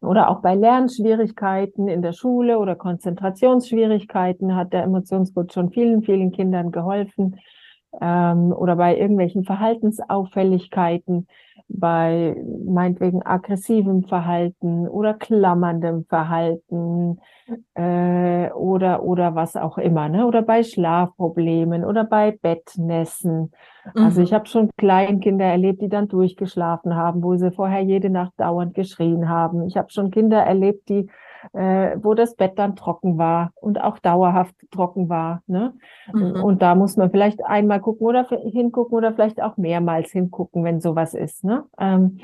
oder auch bei Lernschwierigkeiten in der Schule oder Konzentrationsschwierigkeiten hat der Emotionscode schon vielen, vielen Kindern geholfen. Ähm, oder bei irgendwelchen Verhaltensauffälligkeiten, bei meinetwegen aggressivem Verhalten oder klammerndem Verhalten äh, oder oder was auch immer, ne? Oder bei Schlafproblemen oder bei Bettnässen. Mhm. Also ich habe schon Kleinkinder erlebt, die dann durchgeschlafen haben, wo sie vorher jede Nacht dauernd geschrien haben. Ich habe schon Kinder erlebt, die äh, wo das Bett dann trocken war und auch dauerhaft trocken war. Ne? Mhm. Und da muss man vielleicht einmal gucken oder hingucken oder vielleicht auch mehrmals hingucken, wenn sowas ist. Ne? Ähm,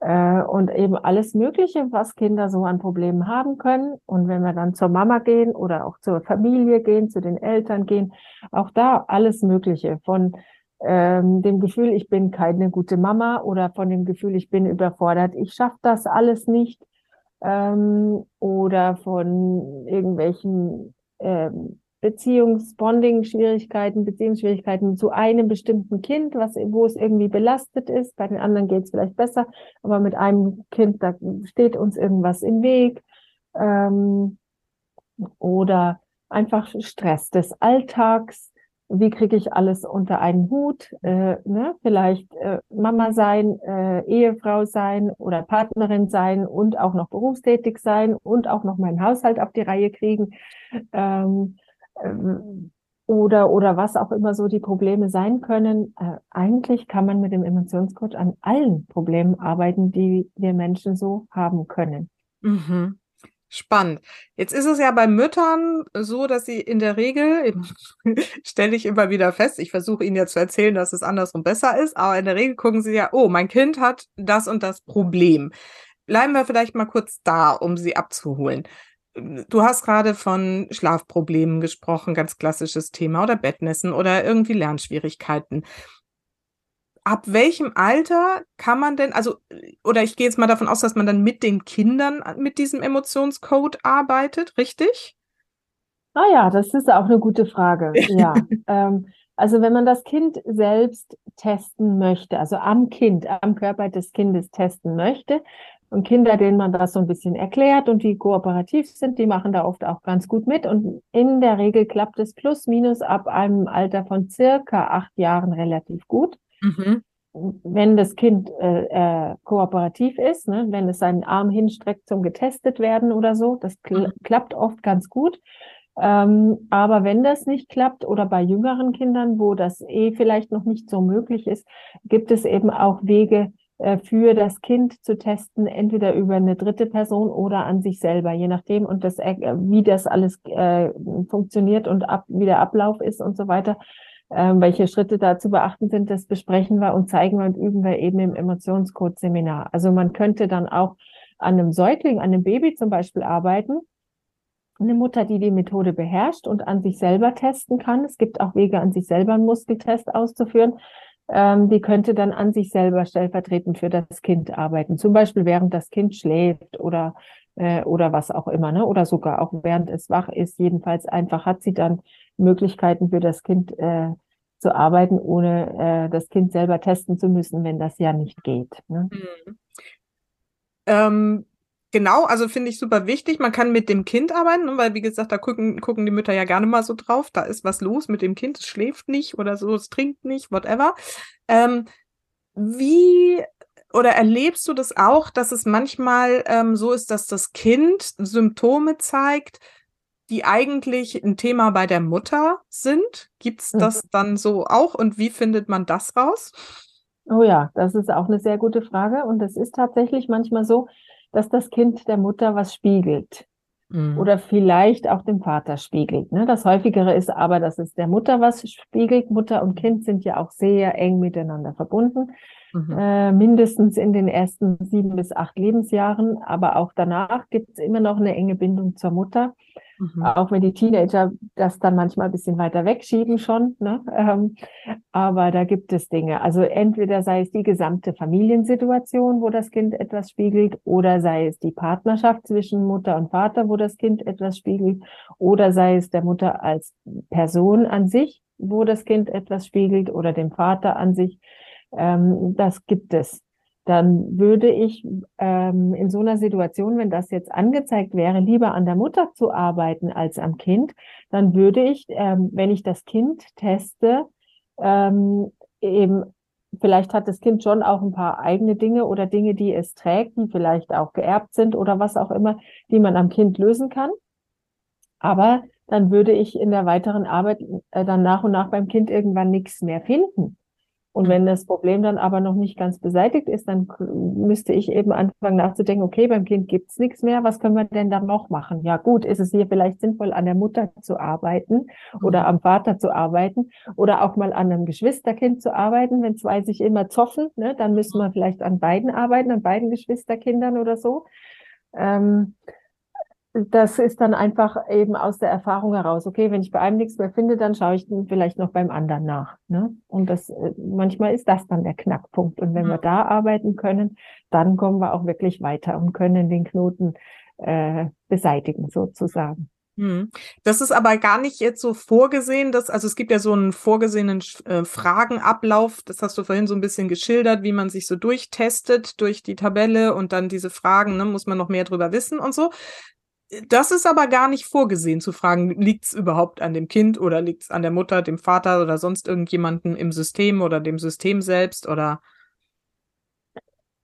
äh, und eben alles Mögliche, was Kinder so an Problemen haben können. Und wenn wir dann zur Mama gehen oder auch zur Familie gehen, zu den Eltern gehen, auch da alles Mögliche von ähm, dem Gefühl, ich bin keine gute Mama oder von dem Gefühl, ich bin überfordert, ich schaffe das alles nicht, ähm, oder von irgendwelchen ähm, Beziehungsbonding-Schwierigkeiten, Beziehungsschwierigkeiten zu einem bestimmten Kind, was, wo es irgendwie belastet ist. Bei den anderen geht es vielleicht besser, aber mit einem Kind, da steht uns irgendwas im Weg. Ähm, oder einfach Stress des Alltags, wie kriege ich alles unter einen Hut, äh, ne? vielleicht äh, Mama sein, äh, Ehefrau sein oder Partnerin sein und auch noch berufstätig sein und auch noch meinen Haushalt auf die Reihe kriegen ähm, ähm, oder oder was auch immer so die Probleme sein können. Äh, eigentlich kann man mit dem Emotionscoach an allen Problemen arbeiten, die wir Menschen so haben können. Mhm. Spannend. Jetzt ist es ja bei Müttern so, dass sie in der Regel, (laughs) stelle ich immer wieder fest, ich versuche ihnen ja zu erzählen, dass es andersrum besser ist, aber in der Regel gucken sie ja, oh, mein Kind hat das und das Problem. Bleiben wir vielleicht mal kurz da, um sie abzuholen. Du hast gerade von Schlafproblemen gesprochen, ganz klassisches Thema, oder Bettnässen oder irgendwie Lernschwierigkeiten ab welchem Alter kann man denn, also, oder ich gehe jetzt mal davon aus, dass man dann mit den Kindern mit diesem Emotionscode arbeitet, richtig? Ah ja, das ist auch eine gute Frage. (laughs) Ja. ähm, also wenn man das Kind selbst testen möchte, also am Kind, am Körper des Kindes testen möchte, und Kinder, denen man das so ein bisschen erklärt und die kooperativ sind, die machen da oft auch ganz gut mit. Und in der Regel klappt es plus minus ab einem Alter von circa acht Jahren relativ gut. Mhm. Wenn das Kind äh, äh, kooperativ ist, ne, wenn es seinen Arm hinstreckt zum getestet werden oder so, das kl mhm. klappt oft ganz gut. Ähm, aber wenn das nicht klappt oder bei jüngeren Kindern, wo das eh vielleicht noch nicht so möglich ist, gibt es eben auch Wege äh, für das Kind zu testen, entweder über eine dritte Person oder an sich selber, je nachdem und das, äh, wie das alles äh, funktioniert und ab, wie der Ablauf ist und so weiter. Ähm, welche Schritte da zu beachten sind, das besprechen wir und zeigen wir und üben wir eben im Emotionscode-Seminar. Also man könnte dann auch an einem Säugling, an einem Baby zum Beispiel arbeiten. Eine Mutter, die die Methode beherrscht und an sich selber testen kann. Es gibt auch Wege, an sich selber einen Muskeltest auszuführen. Ähm, die könnte dann an sich selber stellvertretend für das Kind arbeiten. Zum Beispiel während das Kind schläft oder äh, oder was auch immer, ne? Oder sogar auch während es wach ist. Jedenfalls einfach hat sie dann Möglichkeiten für das Kind äh, zu arbeiten, ohne äh, das Kind selber testen zu müssen, wenn das ja nicht geht. Ne? Mhm. Ähm, genau, also finde ich super wichtig. Man kann mit dem Kind arbeiten, ne, weil wie gesagt, da gucken, gucken die Mütter ja gerne mal so drauf. Da ist was los mit dem Kind, es schläft nicht oder so, es trinkt nicht, whatever. Ähm, wie oder erlebst du das auch, dass es manchmal ähm, so ist, dass das Kind Symptome zeigt, die eigentlich ein Thema bei der Mutter sind? Gibt es das mhm. dann so auch und wie findet man das raus? Oh ja, das ist auch eine sehr gute Frage und es ist tatsächlich manchmal so, dass das Kind der Mutter was spiegelt mhm. oder vielleicht auch dem Vater spiegelt. Ne? Das häufigere ist aber, dass es der Mutter was spiegelt. Mutter und Kind sind ja auch sehr eng miteinander verbunden. Mhm. Äh, mindestens in den ersten sieben bis acht Lebensjahren, aber auch danach gibt es immer noch eine enge Bindung zur Mutter. Mhm. Auch wenn die Teenager das dann manchmal ein bisschen weiter wegschieben schon. Ne? Ähm, aber da gibt es Dinge. Also entweder sei es die gesamte Familiensituation, wo das Kind etwas spiegelt, oder sei es die Partnerschaft zwischen Mutter und Vater, wo das Kind etwas spiegelt, oder sei es der Mutter als Person an sich, wo das Kind etwas spiegelt, oder dem Vater an sich. Ähm, das gibt es dann würde ich ähm, in so einer Situation, wenn das jetzt angezeigt wäre, lieber an der Mutter zu arbeiten als am Kind, dann würde ich, ähm, wenn ich das Kind teste, ähm, eben vielleicht hat das Kind schon auch ein paar eigene Dinge oder Dinge, die es trägt, die vielleicht auch geerbt sind oder was auch immer, die man am Kind lösen kann. Aber dann würde ich in der weiteren Arbeit äh, dann nach und nach beim Kind irgendwann nichts mehr finden. Und wenn das Problem dann aber noch nicht ganz beseitigt ist, dann müsste ich eben anfangen nachzudenken, okay, beim Kind gibt's nichts mehr, was können wir denn dann noch machen? Ja gut, ist es hier vielleicht sinnvoll, an der Mutter zu arbeiten oder mhm. am Vater zu arbeiten oder auch mal an einem Geschwisterkind zu arbeiten, wenn zwei sich immer zoffen, ne, dann müssen wir vielleicht an beiden arbeiten, an beiden Geschwisterkindern oder so. Ähm, das ist dann einfach eben aus der Erfahrung heraus. Okay, wenn ich bei einem nichts mehr finde, dann schaue ich vielleicht noch beim anderen nach. Ne? Und das äh, manchmal ist das dann der Knackpunkt. Und wenn ja. wir da arbeiten können, dann kommen wir auch wirklich weiter und können den Knoten äh, beseitigen sozusagen. Hm. Das ist aber gar nicht jetzt so vorgesehen, dass, also es gibt ja so einen vorgesehenen äh, Fragenablauf, das hast du vorhin so ein bisschen geschildert, wie man sich so durchtestet durch die Tabelle und dann diese Fragen, ne, muss man noch mehr drüber wissen und so. Das ist aber gar nicht vorgesehen zu fragen, liegt es überhaupt an dem Kind oder liegt es an der Mutter, dem Vater oder sonst irgendjemanden im System oder dem System selbst oder?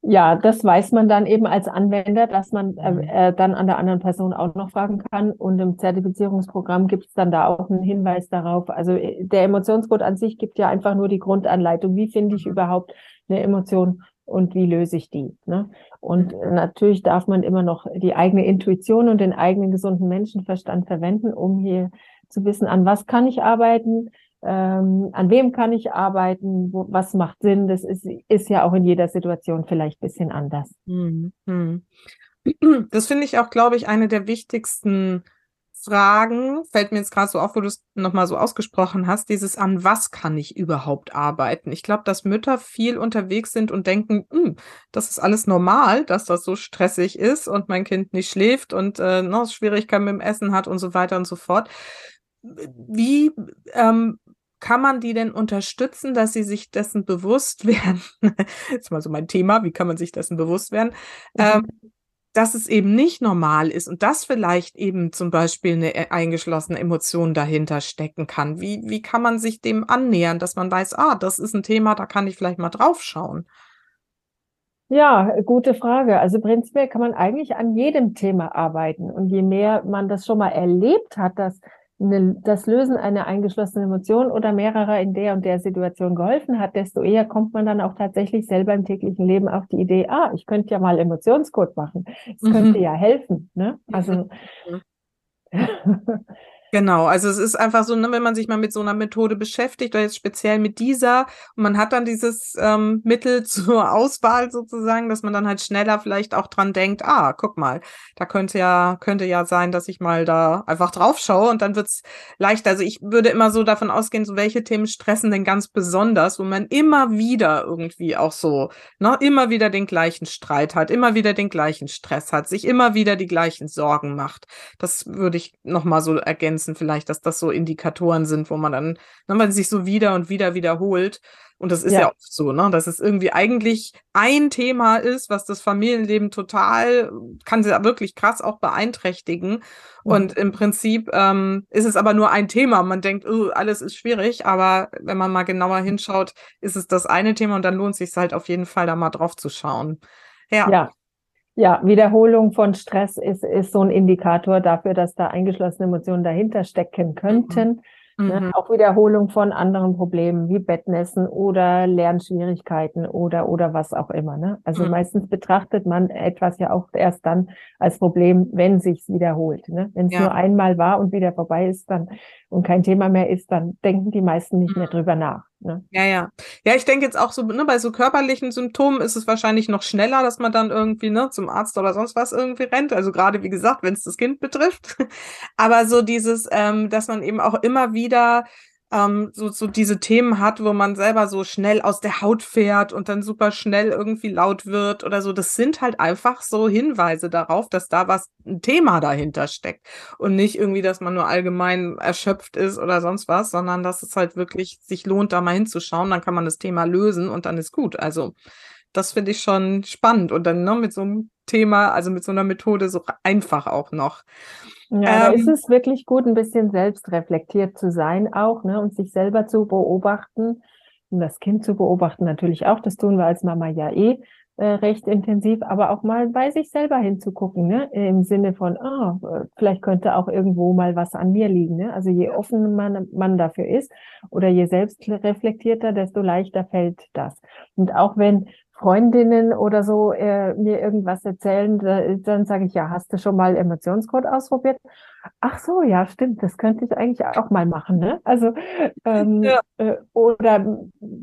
Ja, das weiß man dann eben als Anwender, dass man äh, mhm. äh dann an der anderen Person auch noch fragen kann. Und im Zertifizierungsprogramm gibt es dann da auch einen Hinweis darauf. Also äh, der Emotionscode an sich gibt ja einfach nur die Grundanleitung. Wie finde ich mhm. überhaupt eine Emotion und wie löse ich die. Ne? Und mhm. natürlich darf man immer noch die eigene Intuition und den eigenen gesunden Menschenverstand verwenden, um hier zu wissen, an was kann ich arbeiten, ähm, an wem kann ich arbeiten, wo, was macht Sinn. Das ist, ist ja auch in jeder Situation vielleicht bisschen anders. Mhm. (clears throat) Das finde ich auch, glaube ich, eine der wichtigsten Fragen, fällt mir jetzt gerade so auf, wo du es nochmal so ausgesprochen hast, dieses an was kann ich überhaupt arbeiten? Ich glaube, dass Mütter viel unterwegs sind und denken, hm, das ist alles normal, dass das so stressig ist und mein Kind nicht schläft und äh, noch Schwierigkeiten mit dem Essen hat und so weiter und so fort. Wie ähm, kann man die denn unterstützen, dass sie sich dessen bewusst (laughs) werden? Jetzt mal so mein Thema, wie kann man sich dessen bewusst werden? Mhm. Ähm, dass es eben nicht normal ist und dass vielleicht eben zum Beispiel eine e-, eingeschlossene Emotion dahinter stecken kann. Wie, wie kann man sich dem annähern, dass man weiß, ah, das ist ein Thema, da kann ich vielleicht mal drauf schauen? Ja, gute Frage. Also prinzipiell kann man eigentlich an jedem Thema arbeiten. Und je mehr man das schon mal erlebt hat, dass eine, das Lösen einer eingeschlossenen Emotion oder mehrerer in der und der Situation geholfen hat, desto eher kommt man dann auch tatsächlich selber im täglichen Leben auf die Idee, ah, ich könnte ja mal Emotionscode machen. Es mhm. könnte ja helfen. Ne? Also (laughs) (laughs) Genau, also es ist einfach so, ne, wenn man sich mal mit so einer Methode beschäftigt oder jetzt speziell mit dieser und man hat dann dieses ähm, Mittel (laughs) zur Auswahl sozusagen, dass man dann halt schneller vielleicht auch dran denkt, ah, guck mal, da könnte ja, könnte ja sein, dass ich mal da einfach drauf schaue und dann wird's leichter. Also ich würde immer so davon ausgehen, so welche Themen stressen denn ganz besonders, wo man immer wieder irgendwie auch so, ne, immer wieder den gleichen Streit hat, immer wieder den gleichen Stress hat, sich immer wieder die gleichen Sorgen macht. Das würde ich nochmal so ergänzen ergänzen, vielleicht, dass das so Indikatoren sind, wo man dann, wenn man sich so wieder und wieder wiederholt. Und das ist ja, ja oft so, ne, dass es irgendwie eigentlich ein Thema ist, was das Familienleben total, kann sie wirklich krass auch beeinträchtigen. Mhm. Und im Prinzip ähm, ist es aber nur ein Thema. Man denkt, oh, alles ist schwierig, aber wenn man mal genauer hinschaut, ist es das eine Thema und dann lohnt es sich halt auf jeden Fall da mal drauf zu schauen. Ja. ja. Ja, Wiederholung von Stress ist, ist so ein Indikator dafür, dass da eingeschlossene Emotionen dahinter stecken könnten. Mhm. Ne? Mhm. Auch Wiederholung von anderen Problemen wie Bettnässen oder Lernschwierigkeiten oder, oder was auch immer. Ne? Also mhm. meistens betrachtet man etwas ja auch erst dann als Problem, wenn sich's wiederholt. Ne? Wenn es ja. nur einmal war und wieder vorbei ist dann und kein Thema mehr ist, dann denken die meisten nicht mehr mhm. drüber nach. Ne? Ja, ja. Ja, ich denke jetzt auch so, ne, bei so körperlichen Symptomen ist es wahrscheinlich noch schneller, dass man dann irgendwie ne, zum Arzt oder sonst was irgendwie rennt. Also gerade, wie gesagt, wenn es das Kind betrifft. (laughs) Aber so dieses, ähm, dass man eben auch immer wieder ähm, so, so diese Themen hat, wo man selber so schnell aus der Haut fährt und dann super schnell irgendwie laut wird oder so. Das sind halt einfach so Hinweise darauf, dass da was, ein Thema dahinter steckt. Und nicht irgendwie, dass man nur allgemein erschöpft ist oder sonst was, sondern dass es halt wirklich sich lohnt, da mal hinzuschauen. Dann kann man das Thema lösen und dann ist gut. Also, das finde ich schon spannend. Und dann ne, mit so einem Thema, also mit so einer Methode so einfach auch noch. Ja, da ist ähm. es wirklich gut, ein bisschen selbstreflektiert zu sein auch, ne, und sich selber zu beobachten und das Kind zu beobachten natürlich auch. Das tun wir als Mama ja eh äh, recht intensiv, aber auch mal bei sich selber hinzugucken, ne, im Sinne von, ah, oh, vielleicht könnte auch irgendwo mal was an mir liegen, ne. Also je offener man, man dafür ist oder je selbstreflektierter, desto leichter fällt das. Und auch wenn Freundinnen oder so äh, mir irgendwas erzählen, dann sage ich, ja, hast du schon mal Emotionscode ausprobiert? Ach so, ja, stimmt, das könnte ich eigentlich auch mal machen. Ne? Also ähm, ja. äh, oder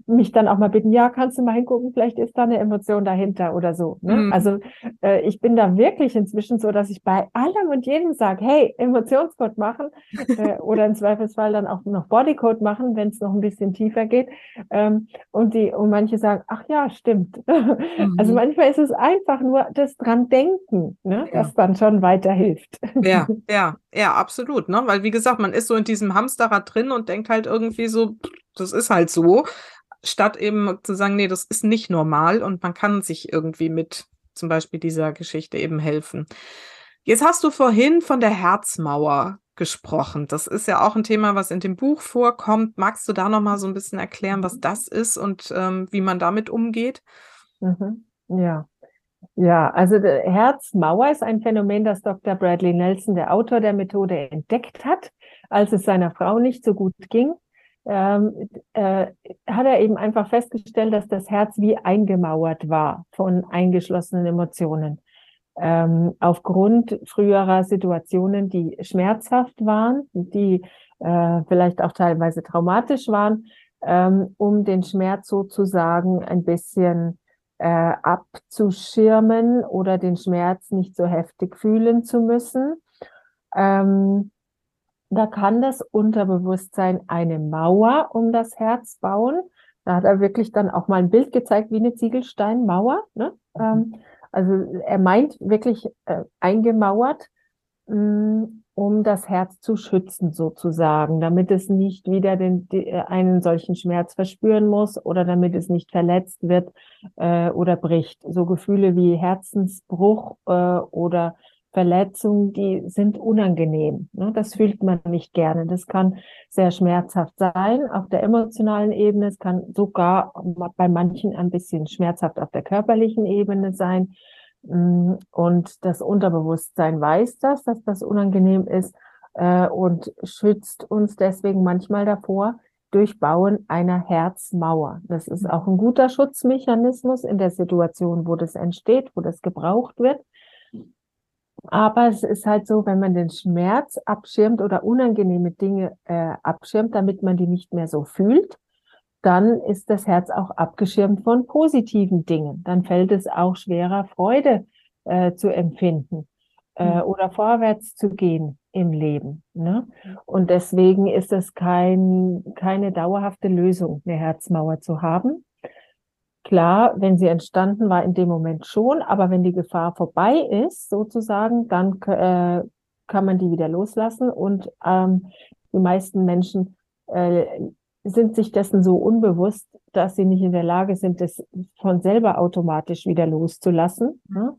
mich dann auch mal bitten, ja, kannst du mal hingucken, vielleicht ist da eine Emotion dahinter oder so. Ne? Mhm. Also äh, ich bin da wirklich inzwischen so, dass ich bei allem und jedem sage, hey, Emotionscode machen äh, oder im Zweifelsfall dann auch noch Bodycode machen, wenn es noch ein bisschen tiefer geht. Ähm, und die und manche sagen, ach ja, stimmt. (laughs) Also mhm. Also manchmal ist es einfach nur das dran denken, ne, ja. das dann schon weiterhilft. Ja, ja, ja, absolut, ne? Weil wie gesagt, man ist so in diesem Hamsterrad drin und denkt halt irgendwie so, das ist halt so, statt eben zu sagen, nee, das ist nicht normal und man kann sich irgendwie mit zum Beispiel dieser Geschichte eben helfen. Jetzt hast du vorhin von der Herzmauer gesprochen. Das ist ja auch ein Thema, was in dem Buch vorkommt. Magst du da noch mal so ein bisschen erklären, was das ist und ähm, wie man damit umgeht? Mhm. Ja. Ja, also Herzmauer ist ein Phänomen, das Dr. Bradley Nelson, der Autor der Methode, entdeckt hat, als es seiner Frau nicht so gut ging. Ähm, äh, hat er eben einfach festgestellt, dass das Herz wie eingemauert war von eingeschlossenen Emotionen. Ähm, aufgrund früherer Situationen, die schmerzhaft waren, die äh, vielleicht auch teilweise traumatisch waren, ähm, um den Schmerz sozusagen ein bisschen äh, abzuschirmen oder den Schmerz nicht so heftig fühlen zu müssen. Ähm, da kann das Unterbewusstsein eine Mauer um das Herz bauen. Da hat er wirklich dann auch mal ein Bild gezeigt wie eine Ziegelsteinmauer. Ne? Mhm. Ähm, also er meint wirklich äh, eingemauert. Mh, mm, um das Herz zu schützen sozusagen, damit es nicht wieder den, äh, einen solchen Schmerz verspüren muss oder damit es nicht verletzt wird äh, oder bricht. So Gefühle wie Herzensbruch äh, oder Verletzung, die sind unangenehm. Ne? Das fühlt man nicht gerne. Das kann sehr schmerzhaft sein auf der emotionalen Ebene. Es kann sogar bei manchen ein bisschen schmerzhaft auf der körperlichen Ebene sein. Mm, und das Unterbewusstsein weiß das, dass das unangenehm ist äh, und schützt uns deswegen manchmal davor durch Bauen einer Herzmauer. Das ist auch ein guter Schutzmechanismus in der Situation, wo das entsteht, wo das gebraucht wird. Aber es ist halt so, wenn man den Schmerz abschirmt oder unangenehme Dinge äh, abschirmt, damit man die nicht mehr so fühlt, dann ist das Herz auch abgeschirmt von positiven Dingen. Dann fällt es auch schwerer, Freude äh, zu empfinden äh, mhm. oder vorwärts zu gehen im Leben. Ne? Und deswegen ist es kein, keine dauerhafte Lösung, eine Herzmauer zu haben. Klar, wenn sie entstanden war in dem Moment schon, aber wenn die Gefahr vorbei ist, sozusagen, dann äh, kann man die wieder loslassen und ähm, die meisten Menschen äh, sind sich dessen so unbewusst, dass sie nicht in der Lage sind, das von selber automatisch wieder loszulassen. Ne?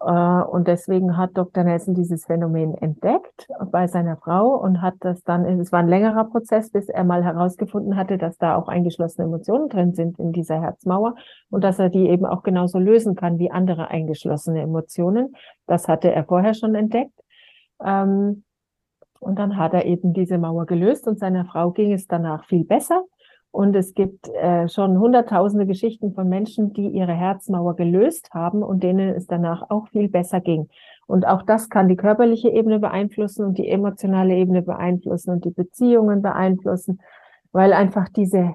Und deswegen hat Dr. Nelson dieses Phänomen entdeckt bei seiner Frau und hat das dann, es war ein längerer Prozess, bis er mal herausgefunden hatte, dass da auch eingeschlossene Emotionen drin sind in dieser Herzmauer und dass er die eben auch genauso lösen kann wie andere eingeschlossene Emotionen. Das hatte er vorher schon entdeckt. Ähm, und dann hat er eben diese Mauer gelöst und seiner Frau ging es danach viel besser. Und es gibt äh, schon hunderttausende Geschichten von Menschen, die ihre Herzmauer gelöst haben und denen es danach auch viel besser ging. Und auch das kann die körperliche Ebene beeinflussen und die emotionale Ebene beeinflussen und die Beziehungen beeinflussen, weil einfach diese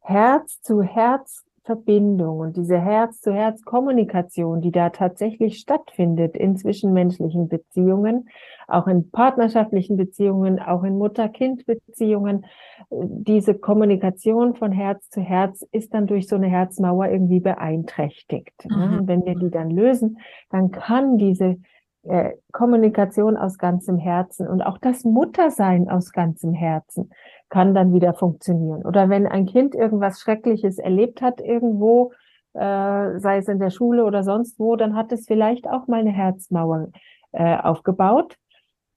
Herz zu Herz Verbindung und diese Herz-zu-Herz-Kommunikation, die da tatsächlich stattfindet in zwischenmenschlichen Beziehungen, auch in partnerschaftlichen Beziehungen, auch in Mutter-Kind-Beziehungen, diese Kommunikation von Herz zu Herz ist dann durch so eine Herzmauer irgendwie beeinträchtigt. Ne? Mhm. Und wenn wir die dann lösen, dann kann diese äh, Kommunikation aus ganzem Herzen und auch das Muttersein aus ganzem Herzen kann dann wieder funktionieren. Oder wenn ein Kind irgendwas Schreckliches erlebt hat irgendwo, äh, sei es in der Schule oder sonst wo, dann hat es vielleicht auch mal eine Herzmauer äh, aufgebaut.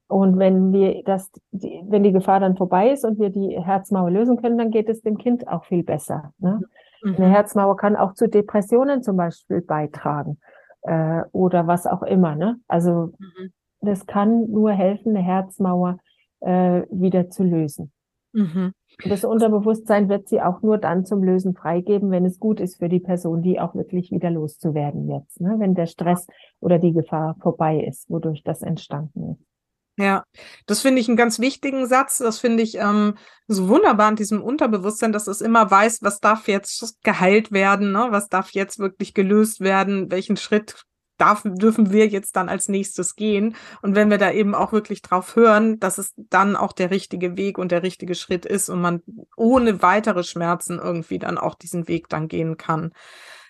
Und wenn wir das, die, wenn die Gefahr dann vorbei ist und wir die Herzmauer lösen können, dann geht es dem Kind auch viel besser. Ne? Mhm. Eine Herzmauer kann auch zu Depressionen zum Beispiel beitragen äh, oder was auch immer. Ne? Also mhm. das kann nur helfen, eine Herzmauer äh, wieder zu lösen. Mhm. Das Unterbewusstsein wird sie auch nur dann zum Lösen freigeben, wenn es gut ist für die Person, die auch wirklich wieder loszuwerden jetzt, ne? wenn der Stress oder die Gefahr vorbei ist, wodurch das entstanden ist. Ja, das finde ich einen ganz wichtigen Satz. Das finde ich ähm, so wunderbar an diesem Unterbewusstsein, dass es immer weiß, was darf jetzt geheilt werden, ne? was darf jetzt wirklich gelöst werden, welchen Schritt darf, dürfen wir jetzt dann als nächstes gehen. Und wenn wir da eben auch wirklich drauf hören, dass es dann auch der richtige Weg und der richtige Schritt ist und man ohne weitere Schmerzen irgendwie dann auch diesen Weg dann gehen kann.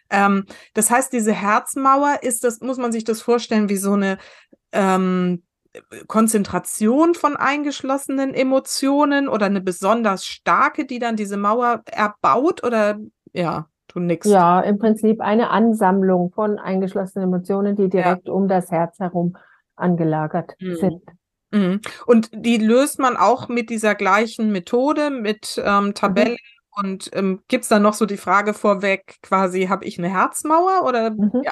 Ähm, das heißt, diese Herzmauer ist das, muss man sich das vorstellen, wie so eine ähm, Konzentration von eingeschlossenen Emotionen oder eine besonders starke, die dann diese Mauer erbaut oder ja. Du nix. Ja, im Prinzip eine Ansammlung von eingeschlossenen Emotionen, die direkt ja. um das Herz herum angelagert mhm. sind. Mhm. Und die löst man auch mit dieser gleichen Methode, mit ähm, Tabellen. Mhm. Und ähm, gibt es dann noch so die Frage vorweg, quasi, habe ich eine Herzmauer oder? Mhm. Ja.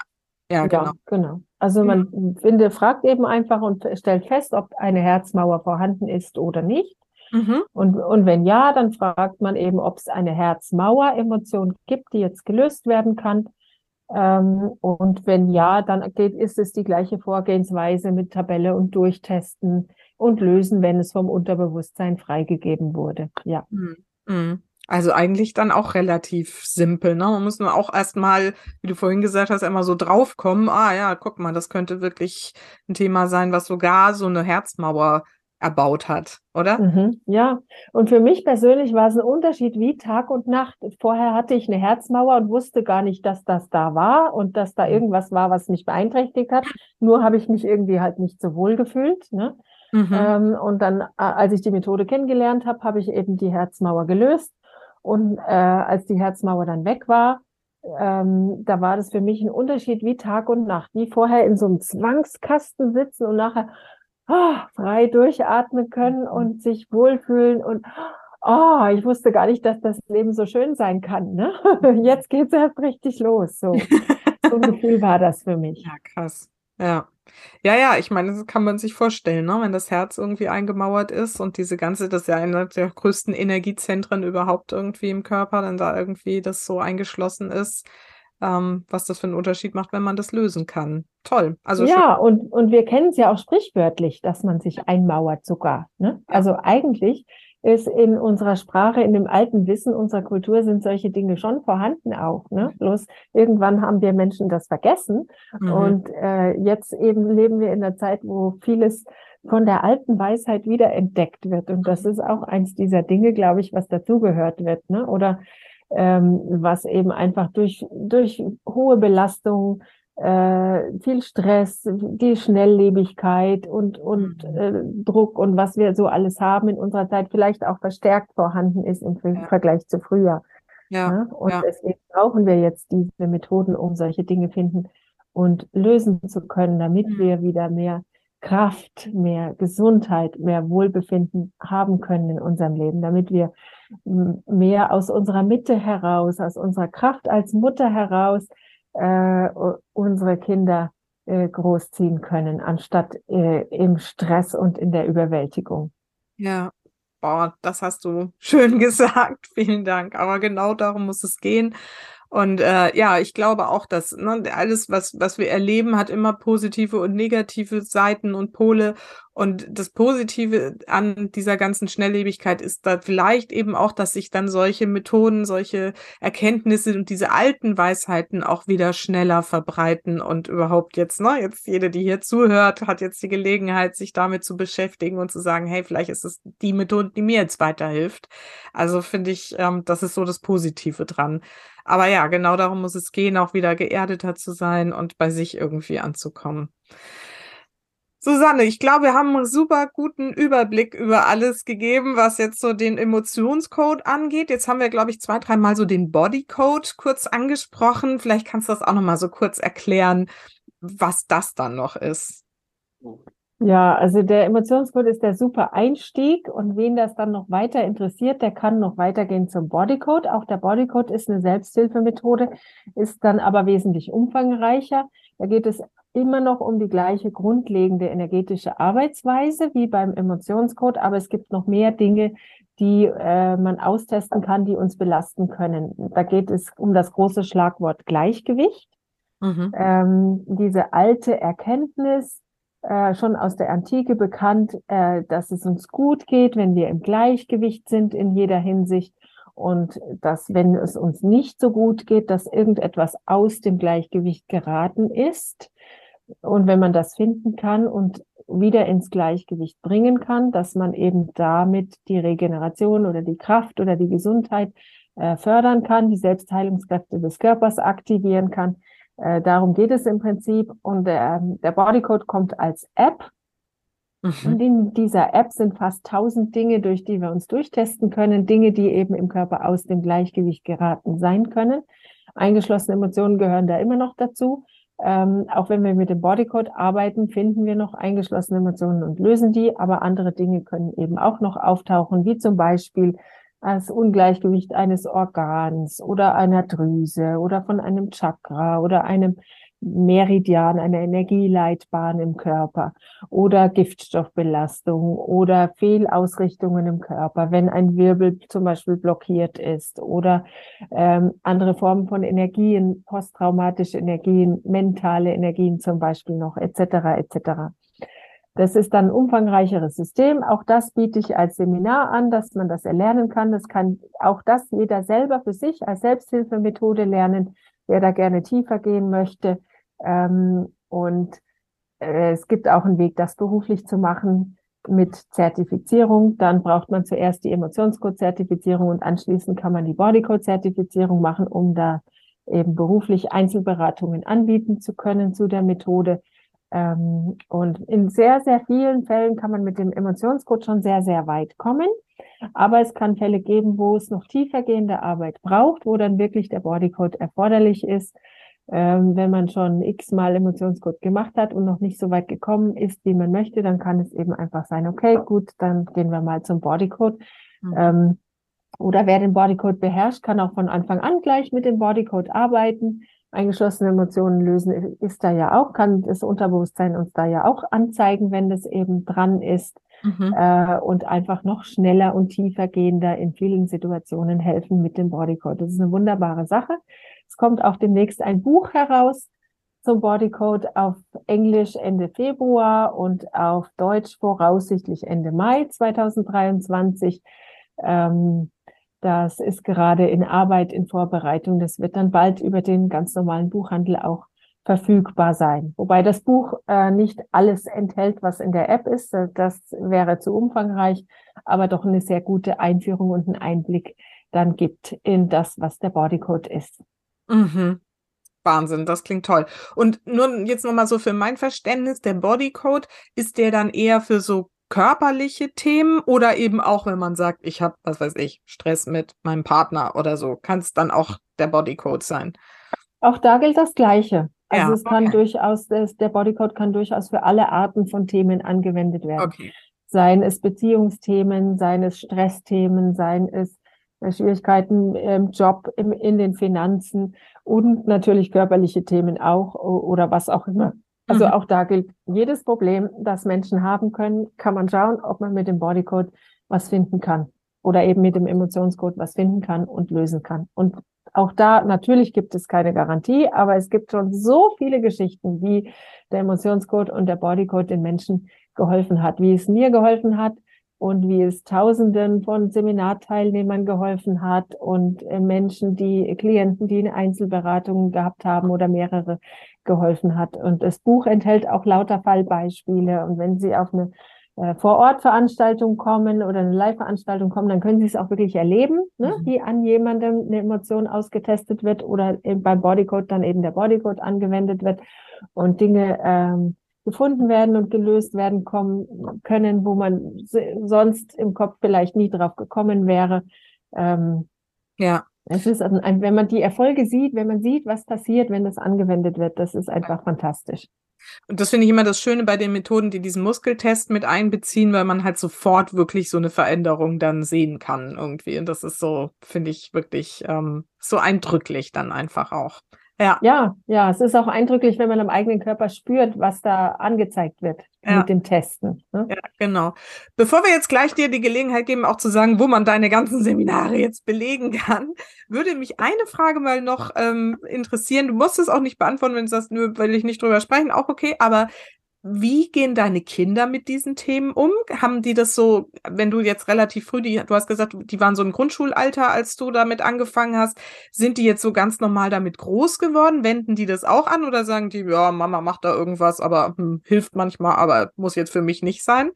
Ja, genau. Ja, genau. Also man mhm. finde, fragt eben einfach und stellt fest, ob eine Herzmauer vorhanden ist oder nicht. Mhm. Und, und wenn ja, dann fragt man eben, ob es eine Herzmauer-Emotion gibt, die jetzt gelöst werden kann. Ähm, und wenn ja, dann geht, ist es die gleiche Vorgehensweise mit Tabelle und Durchtesten und lösen, wenn es vom Unterbewusstsein freigegeben wurde. Ja. Mhm. mhm. Also eigentlich dann auch relativ simpel. Ne? Man muss nur auch erstmal, wie du vorhin gesagt hast, einmal so draufkommen. Ah ja, guck mal, das könnte wirklich ein Thema sein, was sogar so eine Herzmauer erbaut hat, oder? Mhm, ja, und für mich persönlich war es ein Unterschied wie Tag und Nacht. Vorher hatte ich eine Herzmauer und wusste gar nicht, dass das da war und dass da mhm. irgendwas war, was mich beeinträchtigt hat. Nur habe ich mich irgendwie halt nicht so wohl gefühlt. Ne? Mhm. Ähm, und dann, als ich die Methode kennengelernt habe, habe ich eben die Herzmauer gelöst. Und äh, als die Herzmauer dann weg war, ähm, da war das für mich ein Unterschied wie Tag und Nacht. Wie vorher in so einem Zwangskasten sitzen und nachher oh, frei durchatmen können mhm. und sich wohlfühlen und oh, ich wusste gar nicht, dass das Leben so schön sein kann. Ne? (laughs) Jetzt geht's erst richtig los. So, (laughs) so ein Gefühl war das für mich. Ja, krass. Ja. Ja, ja, ich meine, das kann man sich vorstellen, ne? wenn das Herz irgendwie eingemauert ist und diese ganze, das ist ja einer der größten Energiezentren überhaupt irgendwie im Körper, dann da irgendwie das so eingeschlossen ist ähm, was das für einen Unterschied macht, wenn man das lösen kann. Toll. Also ja, und, und wir kennen es ja auch sprichwörtlich, dass man sich einmauert sogar. Ne? Also eigentlich ist in unserer Sprache, in dem alten Wissen unserer Kultur sind solche Dinge schon vorhanden auch. Ne? Bloß irgendwann haben wir Menschen das vergessen. Mhm. Und äh, jetzt eben leben wir in einer Zeit, wo vieles von der alten Weisheit wieder entdeckt wird. Und das ist auch eins dieser Dinge, glaube ich, was dazugehört wird. Ne? Oder ähm, was eben einfach durch, durch hohe Belastung, äh, viel Stress, die Schnelllebigkeit und, und mhm. äh, Druck und was wir so alles haben in unserer Zeit vielleicht auch verstärkt vorhanden ist im ja. Vergleich zu früher. Ja, ja? Und ja. deswegen brauchen wir jetzt diese Methoden, um solche Dinge finden und lösen zu können, damit mhm. wir wieder mehr Kraft, mehr Gesundheit, mehr Wohlbefinden haben können in unserem Leben, damit wir mehr aus unserer Mitte heraus, aus unserer Kraft als Mutter heraus äh, unsere Kinder äh, großziehen können, anstatt äh, im Stress und in der Überwältigung. Ja, Boah, das hast du schön (laughs) gesagt. Vielen Dank. Aber genau darum muss es gehen. Und äh, ja, ich glaube auch, dass ne, alles, was, was wir erleben, hat immer positive und negative Seiten und Pole. Und das Positive an dieser ganzen Schnelllebigkeit ist da vielleicht eben auch, dass sich dann solche Methoden, solche Erkenntnisse und diese alten Weisheiten auch wieder schneller verbreiten und überhaupt jetzt, ne, jetzt jede, die hier zuhört, hat jetzt die Gelegenheit, sich damit zu beschäftigen und zu sagen, hey, vielleicht ist es die Methode, die mir jetzt weiterhilft. Also finde ich, ähm, das ist so das Positive dran. Aber ja, genau darum muss es gehen, auch wieder geerdeter zu sein und bei sich irgendwie anzukommen. Susanne, ich glaube, wir haben einen super guten Überblick über alles gegeben, was jetzt so den Emotionscode angeht. Jetzt haben wir, glaube ich, zwei, dreimal so den Bodycode kurz angesprochen. Vielleicht kannst du das auch nochmal so kurz erklären, was das dann noch ist. Ja, also der Emotionscode ist der super Einstieg und wen das dann noch weiter interessiert, der kann noch weitergehen zum Bodycode. Auch der Bodycode ist eine Selbsthilfemethode, ist dann aber wesentlich umfangreicher. Da geht es immer noch um die gleiche grundlegende energetische Arbeitsweise wie beim Emotionscode, aber es gibt noch mehr Dinge, die äh, man austesten kann, die uns belasten können. Da geht es um das große Schlagwort Gleichgewicht. Mhm. Ähm, diese alte Erkenntnis, äh, schon aus der Antike bekannt, äh, dass es uns gut geht, wenn wir im Gleichgewicht sind in jeder Hinsicht und dass, wenn es uns nicht so gut geht, dass irgendetwas aus dem Gleichgewicht geraten ist. Und wenn man das finden kann und wieder ins Gleichgewicht bringen kann, dass man eben damit die Regeneration oder die Kraft oder die Gesundheit äh, fördern kann, die Selbstheilungskräfte des Körpers aktivieren kann. Äh, darum geht es im Prinzip. Und der, der Bodycode kommt als App. Mhm. Und in dieser App sind fast tausend Dinge, durch die wir uns durchtesten können, Dinge, die eben im Körper aus dem Gleichgewicht geraten sein können. Eingeschlossene Emotionen gehören da immer noch dazu. Ähm, auch wenn wir mit dem Bodycode arbeiten, finden wir noch eingeschlossene Emotionen und lösen die, aber andere Dinge können eben auch noch auftauchen, wie zum Beispiel das Ungleichgewicht eines Organs oder einer Drüse oder von einem Chakra oder einem Meridian, einer Energieleitbahn im Körper oder Giftstoffbelastung oder Fehlausrichtungen im Körper, wenn ein Wirbel zum Beispiel blockiert ist oder ähm, andere Formen von Energien, posttraumatische Energien, mentale Energien zum Beispiel noch, etc. etc. Das ist dann ein umfangreicheres System. Auch das biete ich als Seminar an, dass man das erlernen kann. Das kann auch das jeder selber für sich als Selbsthilfemethode lernen, wer da gerne tiefer gehen möchte. Ähm, und äh, es gibt auch einen Weg, das beruflich zu machen mit Zertifizierung. Dann braucht man zuerst die Emotionscode-Zertifizierung und anschließend kann man die Bodycode-Zertifizierung machen, um da eben beruflich Einzelberatungen anbieten zu können zu der Methode. Ähm, und in sehr, sehr vielen Fällen kann man mit dem Emotionscode schon sehr, sehr weit kommen. Aber es kann Fälle geben, wo es noch tiefergehende Arbeit braucht, wo dann wirklich der Bodycode erforderlich ist. Ähm, wenn man schon x-mal Emotionscode gemacht hat und noch nicht so weit gekommen ist, wie man möchte, dann kann es eben einfach sein, okay, gut, dann gehen wir mal zum Bodycode. Mhm. Ähm, oder wer den Bodycode beherrscht, kann auch von Anfang an gleich mit dem Bodycode arbeiten. Eingeschlossene Emotionen lösen ist da ja auch, kann das Unterbewusstsein uns da ja auch anzeigen, wenn das eben dran ist. Mhm. Äh, und einfach noch schneller und tiefer gehender in vielen Situationen helfen mit dem Bodycode. Das ist eine wunderbare Sache. Es kommt auch demnächst ein Buch heraus zum Bodycode auf Englisch Ende Februar und auf Deutsch voraussichtlich Ende Mai 2023. Ähm, das ist gerade in Arbeit, in Vorbereitung. Das wird dann bald über den ganz normalen Buchhandel auch verfügbar sein. Wobei das Buch äh, nicht alles enthält, was in der App ist. Das wäre zu umfangreich, aber doch eine sehr gute Einführung und einen Einblick dann gibt in das, was der Bodycode ist. Mhm. Wahnsinn, das klingt toll. Und nur jetzt nochmal so für mein Verständnis, der Bodycode, ist der dann eher für so körperliche Themen oder eben auch, wenn man sagt, ich habe, was weiß ich, Stress mit meinem Partner oder so, kann es dann auch der Bodycode sein? Auch da gilt das Gleiche. Also ja, es kann okay. durchaus, der Bodycode kann durchaus für alle Arten von Themen angewendet werden. Okay. Seien es Beziehungsthemen, seien es Stressthemen, seien es Schwierigkeiten im Job, im, in den Finanzen und natürlich körperliche Themen auch oder was auch immer. Also mhm. auch da gilt, jedes Problem, das Menschen haben können, kann man schauen, ob man mit dem Bodycode was finden kann oder eben mit dem Emotionscode was finden kann und lösen kann. Und Auch da, natürlich gibt es keine Garantie, aber es gibt schon so viele Geschichten, wie der Emotionscode und der Bodycode den Menschen geholfen hat, wie es mir geholfen hat und wie es Tausenden von Seminarteilnehmern geholfen hat und äh, Menschen, die Klienten, die eine Einzelberatung gehabt haben oder mehrere geholfen hat. Und das Buch enthält auch lauter Fallbeispiele. Und wenn Sie auf eine äh, Vor-Ort-Veranstaltung kommen oder eine Live-Veranstaltung kommen, dann können Sie es auch wirklich erleben, ne? Mhm. wie an jemandem eine Emotion ausgetestet wird oder beim Bodycode dann eben der Bodycode angewendet wird und Dinge ähm, gefunden werden und gelöst werden kommen können, wo man sonst im Kopf vielleicht nie drauf gekommen wäre. Ähm, ja. Es ist, ein, wenn man die Erfolge sieht, wenn man sieht, was passiert, wenn das angewendet wird, das ist einfach fantastisch. Und das finde ich immer das Schöne bei den Methoden, die diesen Muskeltest mit einbeziehen, weil man halt sofort wirklich so eine Veränderung dann sehen kann irgendwie. Und das ist so, finde ich wirklich ähm, so eindrücklich dann einfach auch. Ja. ja, ja, es ist auch eindrücklich, wenn man am eigenen Körper spürt, was da angezeigt wird ja. mit dem Testen. Ne? Ja, genau. Bevor wir jetzt gleich dir die Gelegenheit geben, auch zu sagen, wo man deine ganzen Seminare jetzt belegen kann, würde mich eine Frage mal noch ähm, interessieren. Du musst es auch nicht beantworten, wenn du sagst, nur will ich nicht drüber sprechen, auch okay, aber wie gehen deine Kinder mit diesen Themen um? Haben die das so, wenn du jetzt relativ früh, die, du hast gesagt, die waren so im Grundschulalter, als du damit angefangen hast, sind die jetzt so ganz normal damit groß geworden? Wenden die das auch an oder sagen die, ja, Mama macht da irgendwas, aber hm, hilft manchmal, aber muss jetzt für mich nicht sein?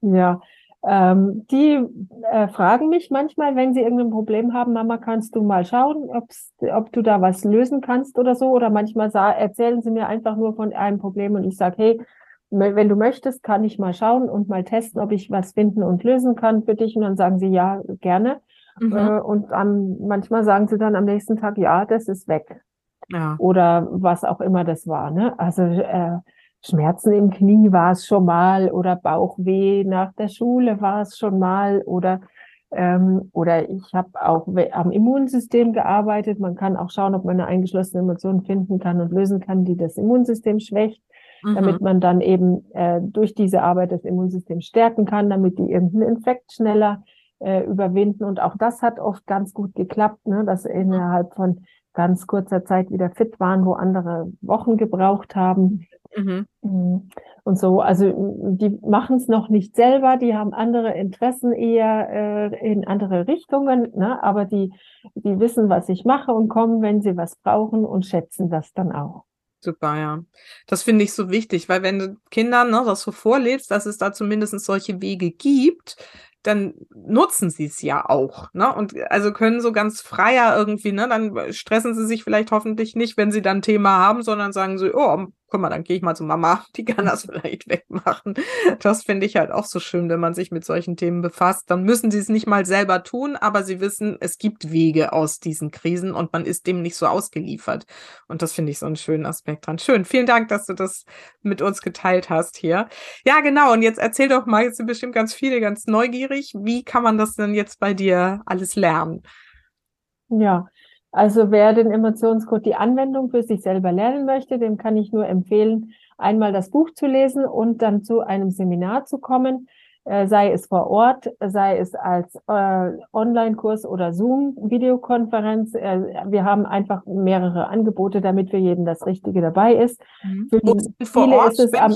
Ja, ähm, die äh, fragen mich manchmal, wenn sie irgendein Problem haben, Mama, kannst du mal schauen, ob du da was lösen kannst oder so. Oder manchmal erzählen sie mir einfach nur von einem Problem und ich sage, hey, wenn du möchtest, kann ich mal schauen und mal testen, ob ich was finden und lösen kann für dich. Und dann sagen sie, ja, gerne. Mhm. Äh, und am, manchmal sagen sie dann am nächsten Tag, ja, das ist weg. Ja. Oder was auch immer das war. Ne? Also äh, Schmerzen im Knie war es schon mal oder Bauchweh nach der Schule war es schon mal oder ähm, oder ich habe auch am Immunsystem gearbeitet. Man kann auch schauen, ob man eine eingeschlossene Emotion finden kann und lösen kann, die das Immunsystem schwächt, mhm. damit man dann eben äh, durch diese Arbeit das Immunsystem stärken kann, damit die irgendeinen Infekt schneller äh, überwinden. Und auch das hat oft ganz gut geklappt, ne, dass innerhalb von ganz kurzer Zeit wieder fit waren, wo andere Wochen gebraucht haben. Mhm. mhm. Und so, also die machen es noch nicht selber, die haben andere Interessen eher äh, in andere Richtungen, ne? aber die, die wissen, was ich mache und kommen, wenn sie was brauchen und schätzen das dann auch. Super, ja. Das finde ich so wichtig, weil wenn du Kindern ne, das so vorlebst, dass es da zumindest solche Wege gibt, dann nutzen sie es ja auch, ne? Und also können so ganz freier irgendwie, ne? Dann stressen sie sich vielleicht hoffentlich nicht, wenn sie dann ein Thema haben, sondern sagen so, oh, guck mal, dann gehe ich mal zu Mama, (laughs) die kann das vielleicht wegmachen. Das finde ich halt auch so schön, wenn man sich mit solchen Themen befasst. Dann müssen sie es nicht mal selber tun, aber sie wissen, es gibt Wege aus diesen Krisen und man ist dem nicht so ausgeliefert. Und das finde ich so einen schönen Aspekt dran. Schön. Vielen Dank, dass du das mit uns geteilt hast hier. Ja, genau. Und jetzt erzähl doch mal, jetzt sind bestimmt ganz viele ganz neugierig. Wie kann man das denn jetzt bei dir alles lernen? Ja, also wer den Emotionscode die Anwendung für sich selber lernen möchte, dem kann ich nur empfehlen, einmal das Buch zu lesen und dann zu einem Seminar zu kommen, äh, sei es vor Ort, sei es als äh, Online-Kurs oder Zoom-Videokonferenz. Äh, wir haben einfach mehrere Angebote, damit für jeden das Richtige dabei ist. Mhm. Für, viele ist es am,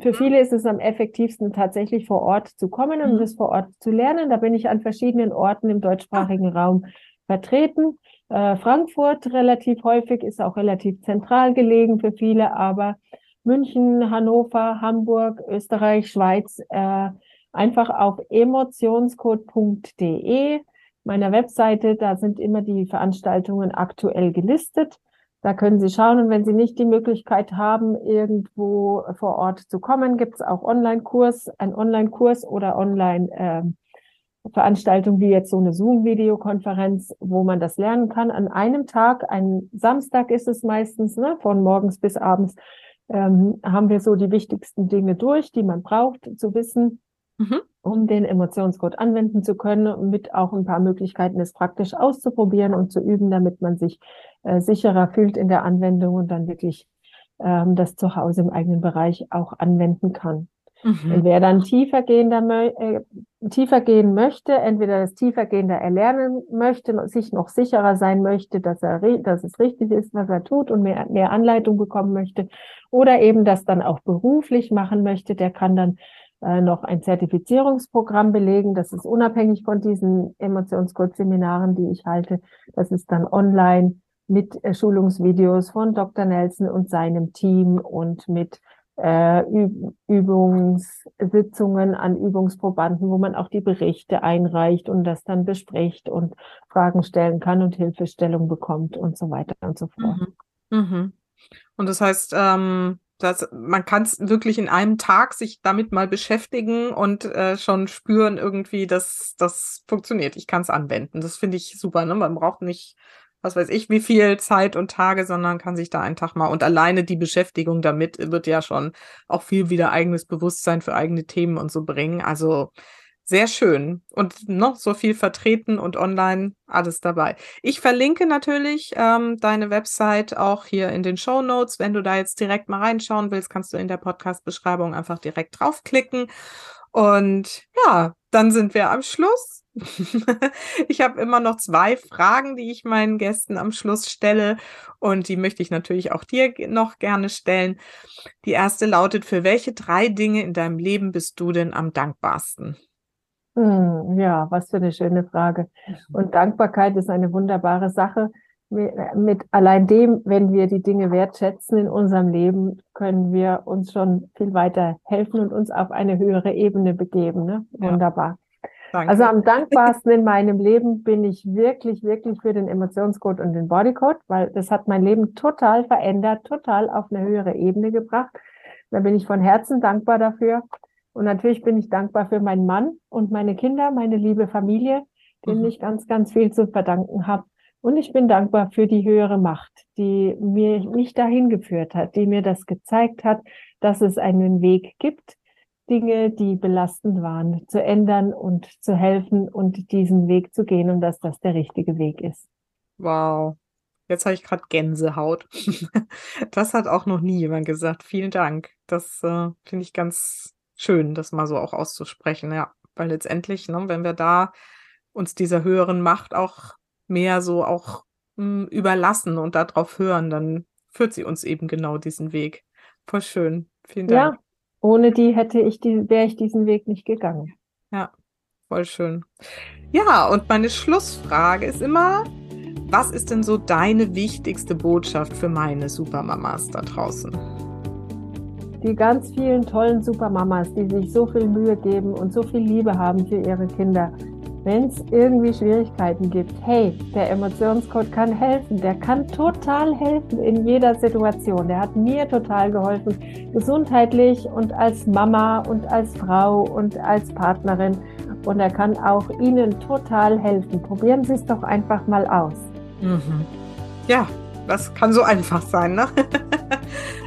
für viele ist es am effektivsten, tatsächlich vor Ort zu kommen und mhm. das vor Ort zu lernen. Da bin ich an verschiedenen Orten im deutschsprachigen ah. Raum vertreten. Äh, Frankfurt relativ häufig, ist auch relativ zentral gelegen für viele, aber München, Hannover, Hamburg, Österreich, Schweiz, äh, einfach auf emotionscode.de, meiner Webseite, da sind immer die Veranstaltungen aktuell gelistet. Da können Sie schauen und wenn Sie nicht die Möglichkeit haben, irgendwo vor Ort zu kommen, gibt es auch Online-Kurs, ein Online-Kurs oder Online- äh, Veranstaltung wie jetzt so eine Zoom-Videokonferenz, wo man das lernen kann. An einem Tag, ein Samstag ist es meistens, ne, von morgens bis abends, ähm, haben wir so die wichtigsten Dinge durch, die man braucht zu wissen, mhm. um den Emotionscode anwenden zu können mit auch ein paar Möglichkeiten, es praktisch auszuprobieren und zu üben, damit man sich äh, sicherer fühlt in der Anwendung und dann wirklich ähm, das zu Hause im eigenen Bereich auch anwenden kann. Mhm. Und wer dann tiefer, gehender, äh, tiefer gehen möchte, entweder das tiefergehende erlernen möchte, sich noch sicherer sein möchte, dass, er, dass es richtig ist, was er tut und mehr, mehr Anleitung bekommen möchte, oder eben das dann auch beruflich machen möchte, der kann dann äh, noch ein Zertifizierungsprogramm belegen. Das ist unabhängig von diesen Emotionscode-Seminaren, die ich halte. Das ist dann online mit äh, Schulungsvideos von Dr. Nelson und seinem Team und mit äh, Übungssitzungen an Übungsprobanden, wo man auch die Berichte einreicht und das dann bespricht und Fragen stellen kann und Hilfestellung bekommt und so weiter und so fort. Mhm. Mhm. Und das heißt, ähm, dass man kann es wirklich in einem Tag sich damit mal beschäftigen und äh, schon spüren irgendwie, dass das funktioniert. Ich kann es anwenden. Das finde ich super. Ne? Man braucht nicht was weiß ich, wie viel Zeit und Tage, sondern kann sich da einen Tag mal und alleine die Beschäftigung damit wird ja schon auch viel wieder eigenes Bewusstsein für eigene Themen und so bringen. Also sehr schön und noch so viel vertreten und online alles dabei. Ich verlinke natürlich ähm, deine Website auch hier in den Show Notes. Wenn du da jetzt direkt mal reinschauen willst, kannst du in der Podcast-Beschreibung einfach direkt draufklicken. Und ja, dann sind wir am Schluss. (laughs) ich habe immer noch zwei Fragen, die ich meinen Gästen am Schluss stelle und die möchte ich natürlich auch dir noch gerne stellen. Die erste lautet, für welche drei Dinge in deinem Leben bist du denn am dankbarsten? Hm, ja, was für eine schöne Frage. Und Dankbarkeit ist eine wunderbare Sache. Mit allein dem, wenn wir die Dinge wertschätzen in unserem Leben, können wir uns schon viel weiter helfen und uns auf eine höhere Ebene begeben. Ne? Wunderbar. Danke. Also am dankbarsten in meinem Leben bin ich wirklich, wirklich für den Emotionscode und den Bodycode, weil das hat mein Leben total verändert, total auf eine höhere Ebene gebracht. Da bin ich von Herzen dankbar dafür. Und natürlich bin ich dankbar für meinen Mann und meine Kinder, meine liebe Familie, denen mhm. ich ganz, ganz viel zu verdanken habe. Und ich bin dankbar für die höhere Macht, die mir mich dahin geführt hat, die mir das gezeigt hat, dass es einen Weg gibt, Dinge, die belastend waren, zu ändern und zu helfen und diesen Weg zu gehen und dass das der richtige Weg ist. Wow. Jetzt habe ich gerade Gänsehaut. (laughs) das hat auch noch nie jemand gesagt. Vielen Dank. Das äh, finde ich ganz schön, das mal so auch auszusprechen. Ja, weil letztendlich, ne, wenn wir da uns dieser höheren Macht auch mehr so auch mh, hm, überlassen und darauf hören, dann führt sie uns eben genau diesen Weg. Voll schön. Vielen Dank. Ja, ohne die hätte ich die, wäre ich diesen Weg nicht gegangen. Ja, voll schön. Ja, und meine Schlussfrage ist immer, was ist denn so deine wichtigste Botschaft für meine Supermamas da draußen? Die ganz vielen tollen Supermamas, die sich so viel Mühe geben und so viel Liebe haben für ihre Kinder wenn es irgendwie Schwierigkeiten gibt, hey, der Emotionscode kann helfen, der kann total helfen in jeder Situation. Der hat mir total geholfen, gesundheitlich und als Mama und als Frau und als Partnerin. Und er kann auch Ihnen total helfen. Probieren Sie es doch einfach mal aus. Mhm. Ja, das kann so einfach sein, ne? (laughs)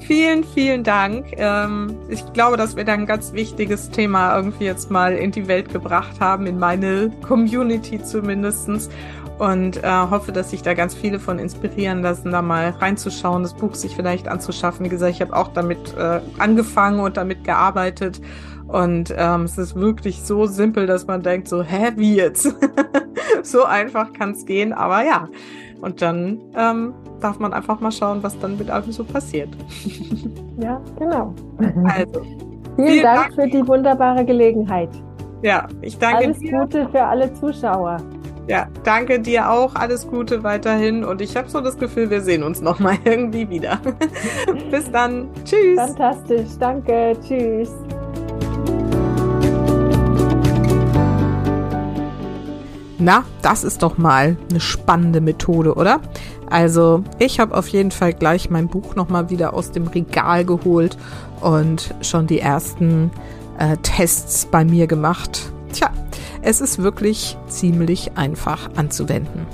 vielen, vielen Dank. Ähm, ich glaube, dass wir da ein ganz wichtiges Thema irgendwie jetzt mal in die Welt gebracht haben, in meine Community zumindestens und äh, hoffe, dass sich da ganz viele von inspirieren lassen, da mal reinzuschauen, das Buch sich vielleicht anzuschaffen. Wie gesagt, ich habe auch damit äh, angefangen und damit gearbeitet und ähm, es ist wirklich so simpel, dass man denkt so, hä, wie jetzt? (laughs) so einfach kann es gehen, aber ja. Und dann ähm, darf man einfach mal schauen, was dann mit allem so passiert. (laughs) ja, genau. Also, vielen, vielen Dank, Dank, für die wunderbare Gelegenheit. Ja, ich danke Alles dir. Alles Gute für alle Zuschauer. Ja, danke dir auch. Alles Gute weiterhin. Und ich habe so das Gefühl, wir sehen uns nochmal (laughs) irgendwie wieder. (laughs) Bis dann. Tschüss. Fantastisch. Danke. Tschüss. Na, das ist doch mal eine spannende Methode, oder? Also, ich habe auf jeden Fall gleich mein Buch nochmal wieder aus dem Regal geholt und schon die ersten äh, Tests bei mir gemacht. Tja, es ist wirklich ziemlich einfach anzuwenden.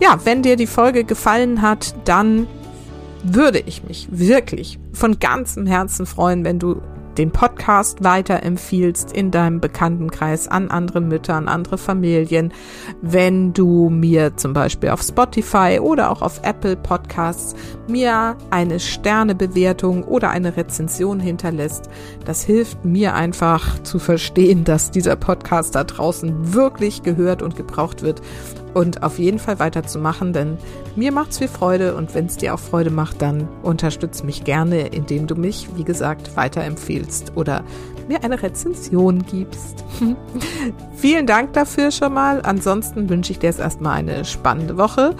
Ja, wenn dir die Folge gefallen hat, dann würde ich mich wirklich von ganzem Herzen freuen, wenn du den Podcast weiterempfiehlst in deinem Bekanntenkreis an andere Mütter, an andere Familien, wenn du mir zum Beispiel auf Spotify oder auch auf Apple Podcasts mir eine Sternebewertung oder eine Rezension hinterlässt. Das hilft mir einfach zu verstehen, dass dieser Podcast da draußen wirklich gehört und gebraucht wird und auf jeden Fall weiterzumachen, denn mir macht's viel Freude und wenn es dir auch Freude macht, dann unterstütz mich gerne, indem du mich, wie gesagt, weiterempfehlst oder mir eine Rezension gibst. (laughs) Vielen Dank dafür schon mal. Ansonsten wünsche ich dir jetzt erstmal eine spannende Woche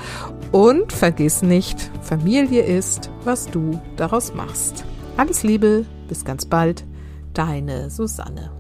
und vergiss nicht, Familie ist, was du daraus machst. Alles Liebe, bis ganz bald, deine Susanne.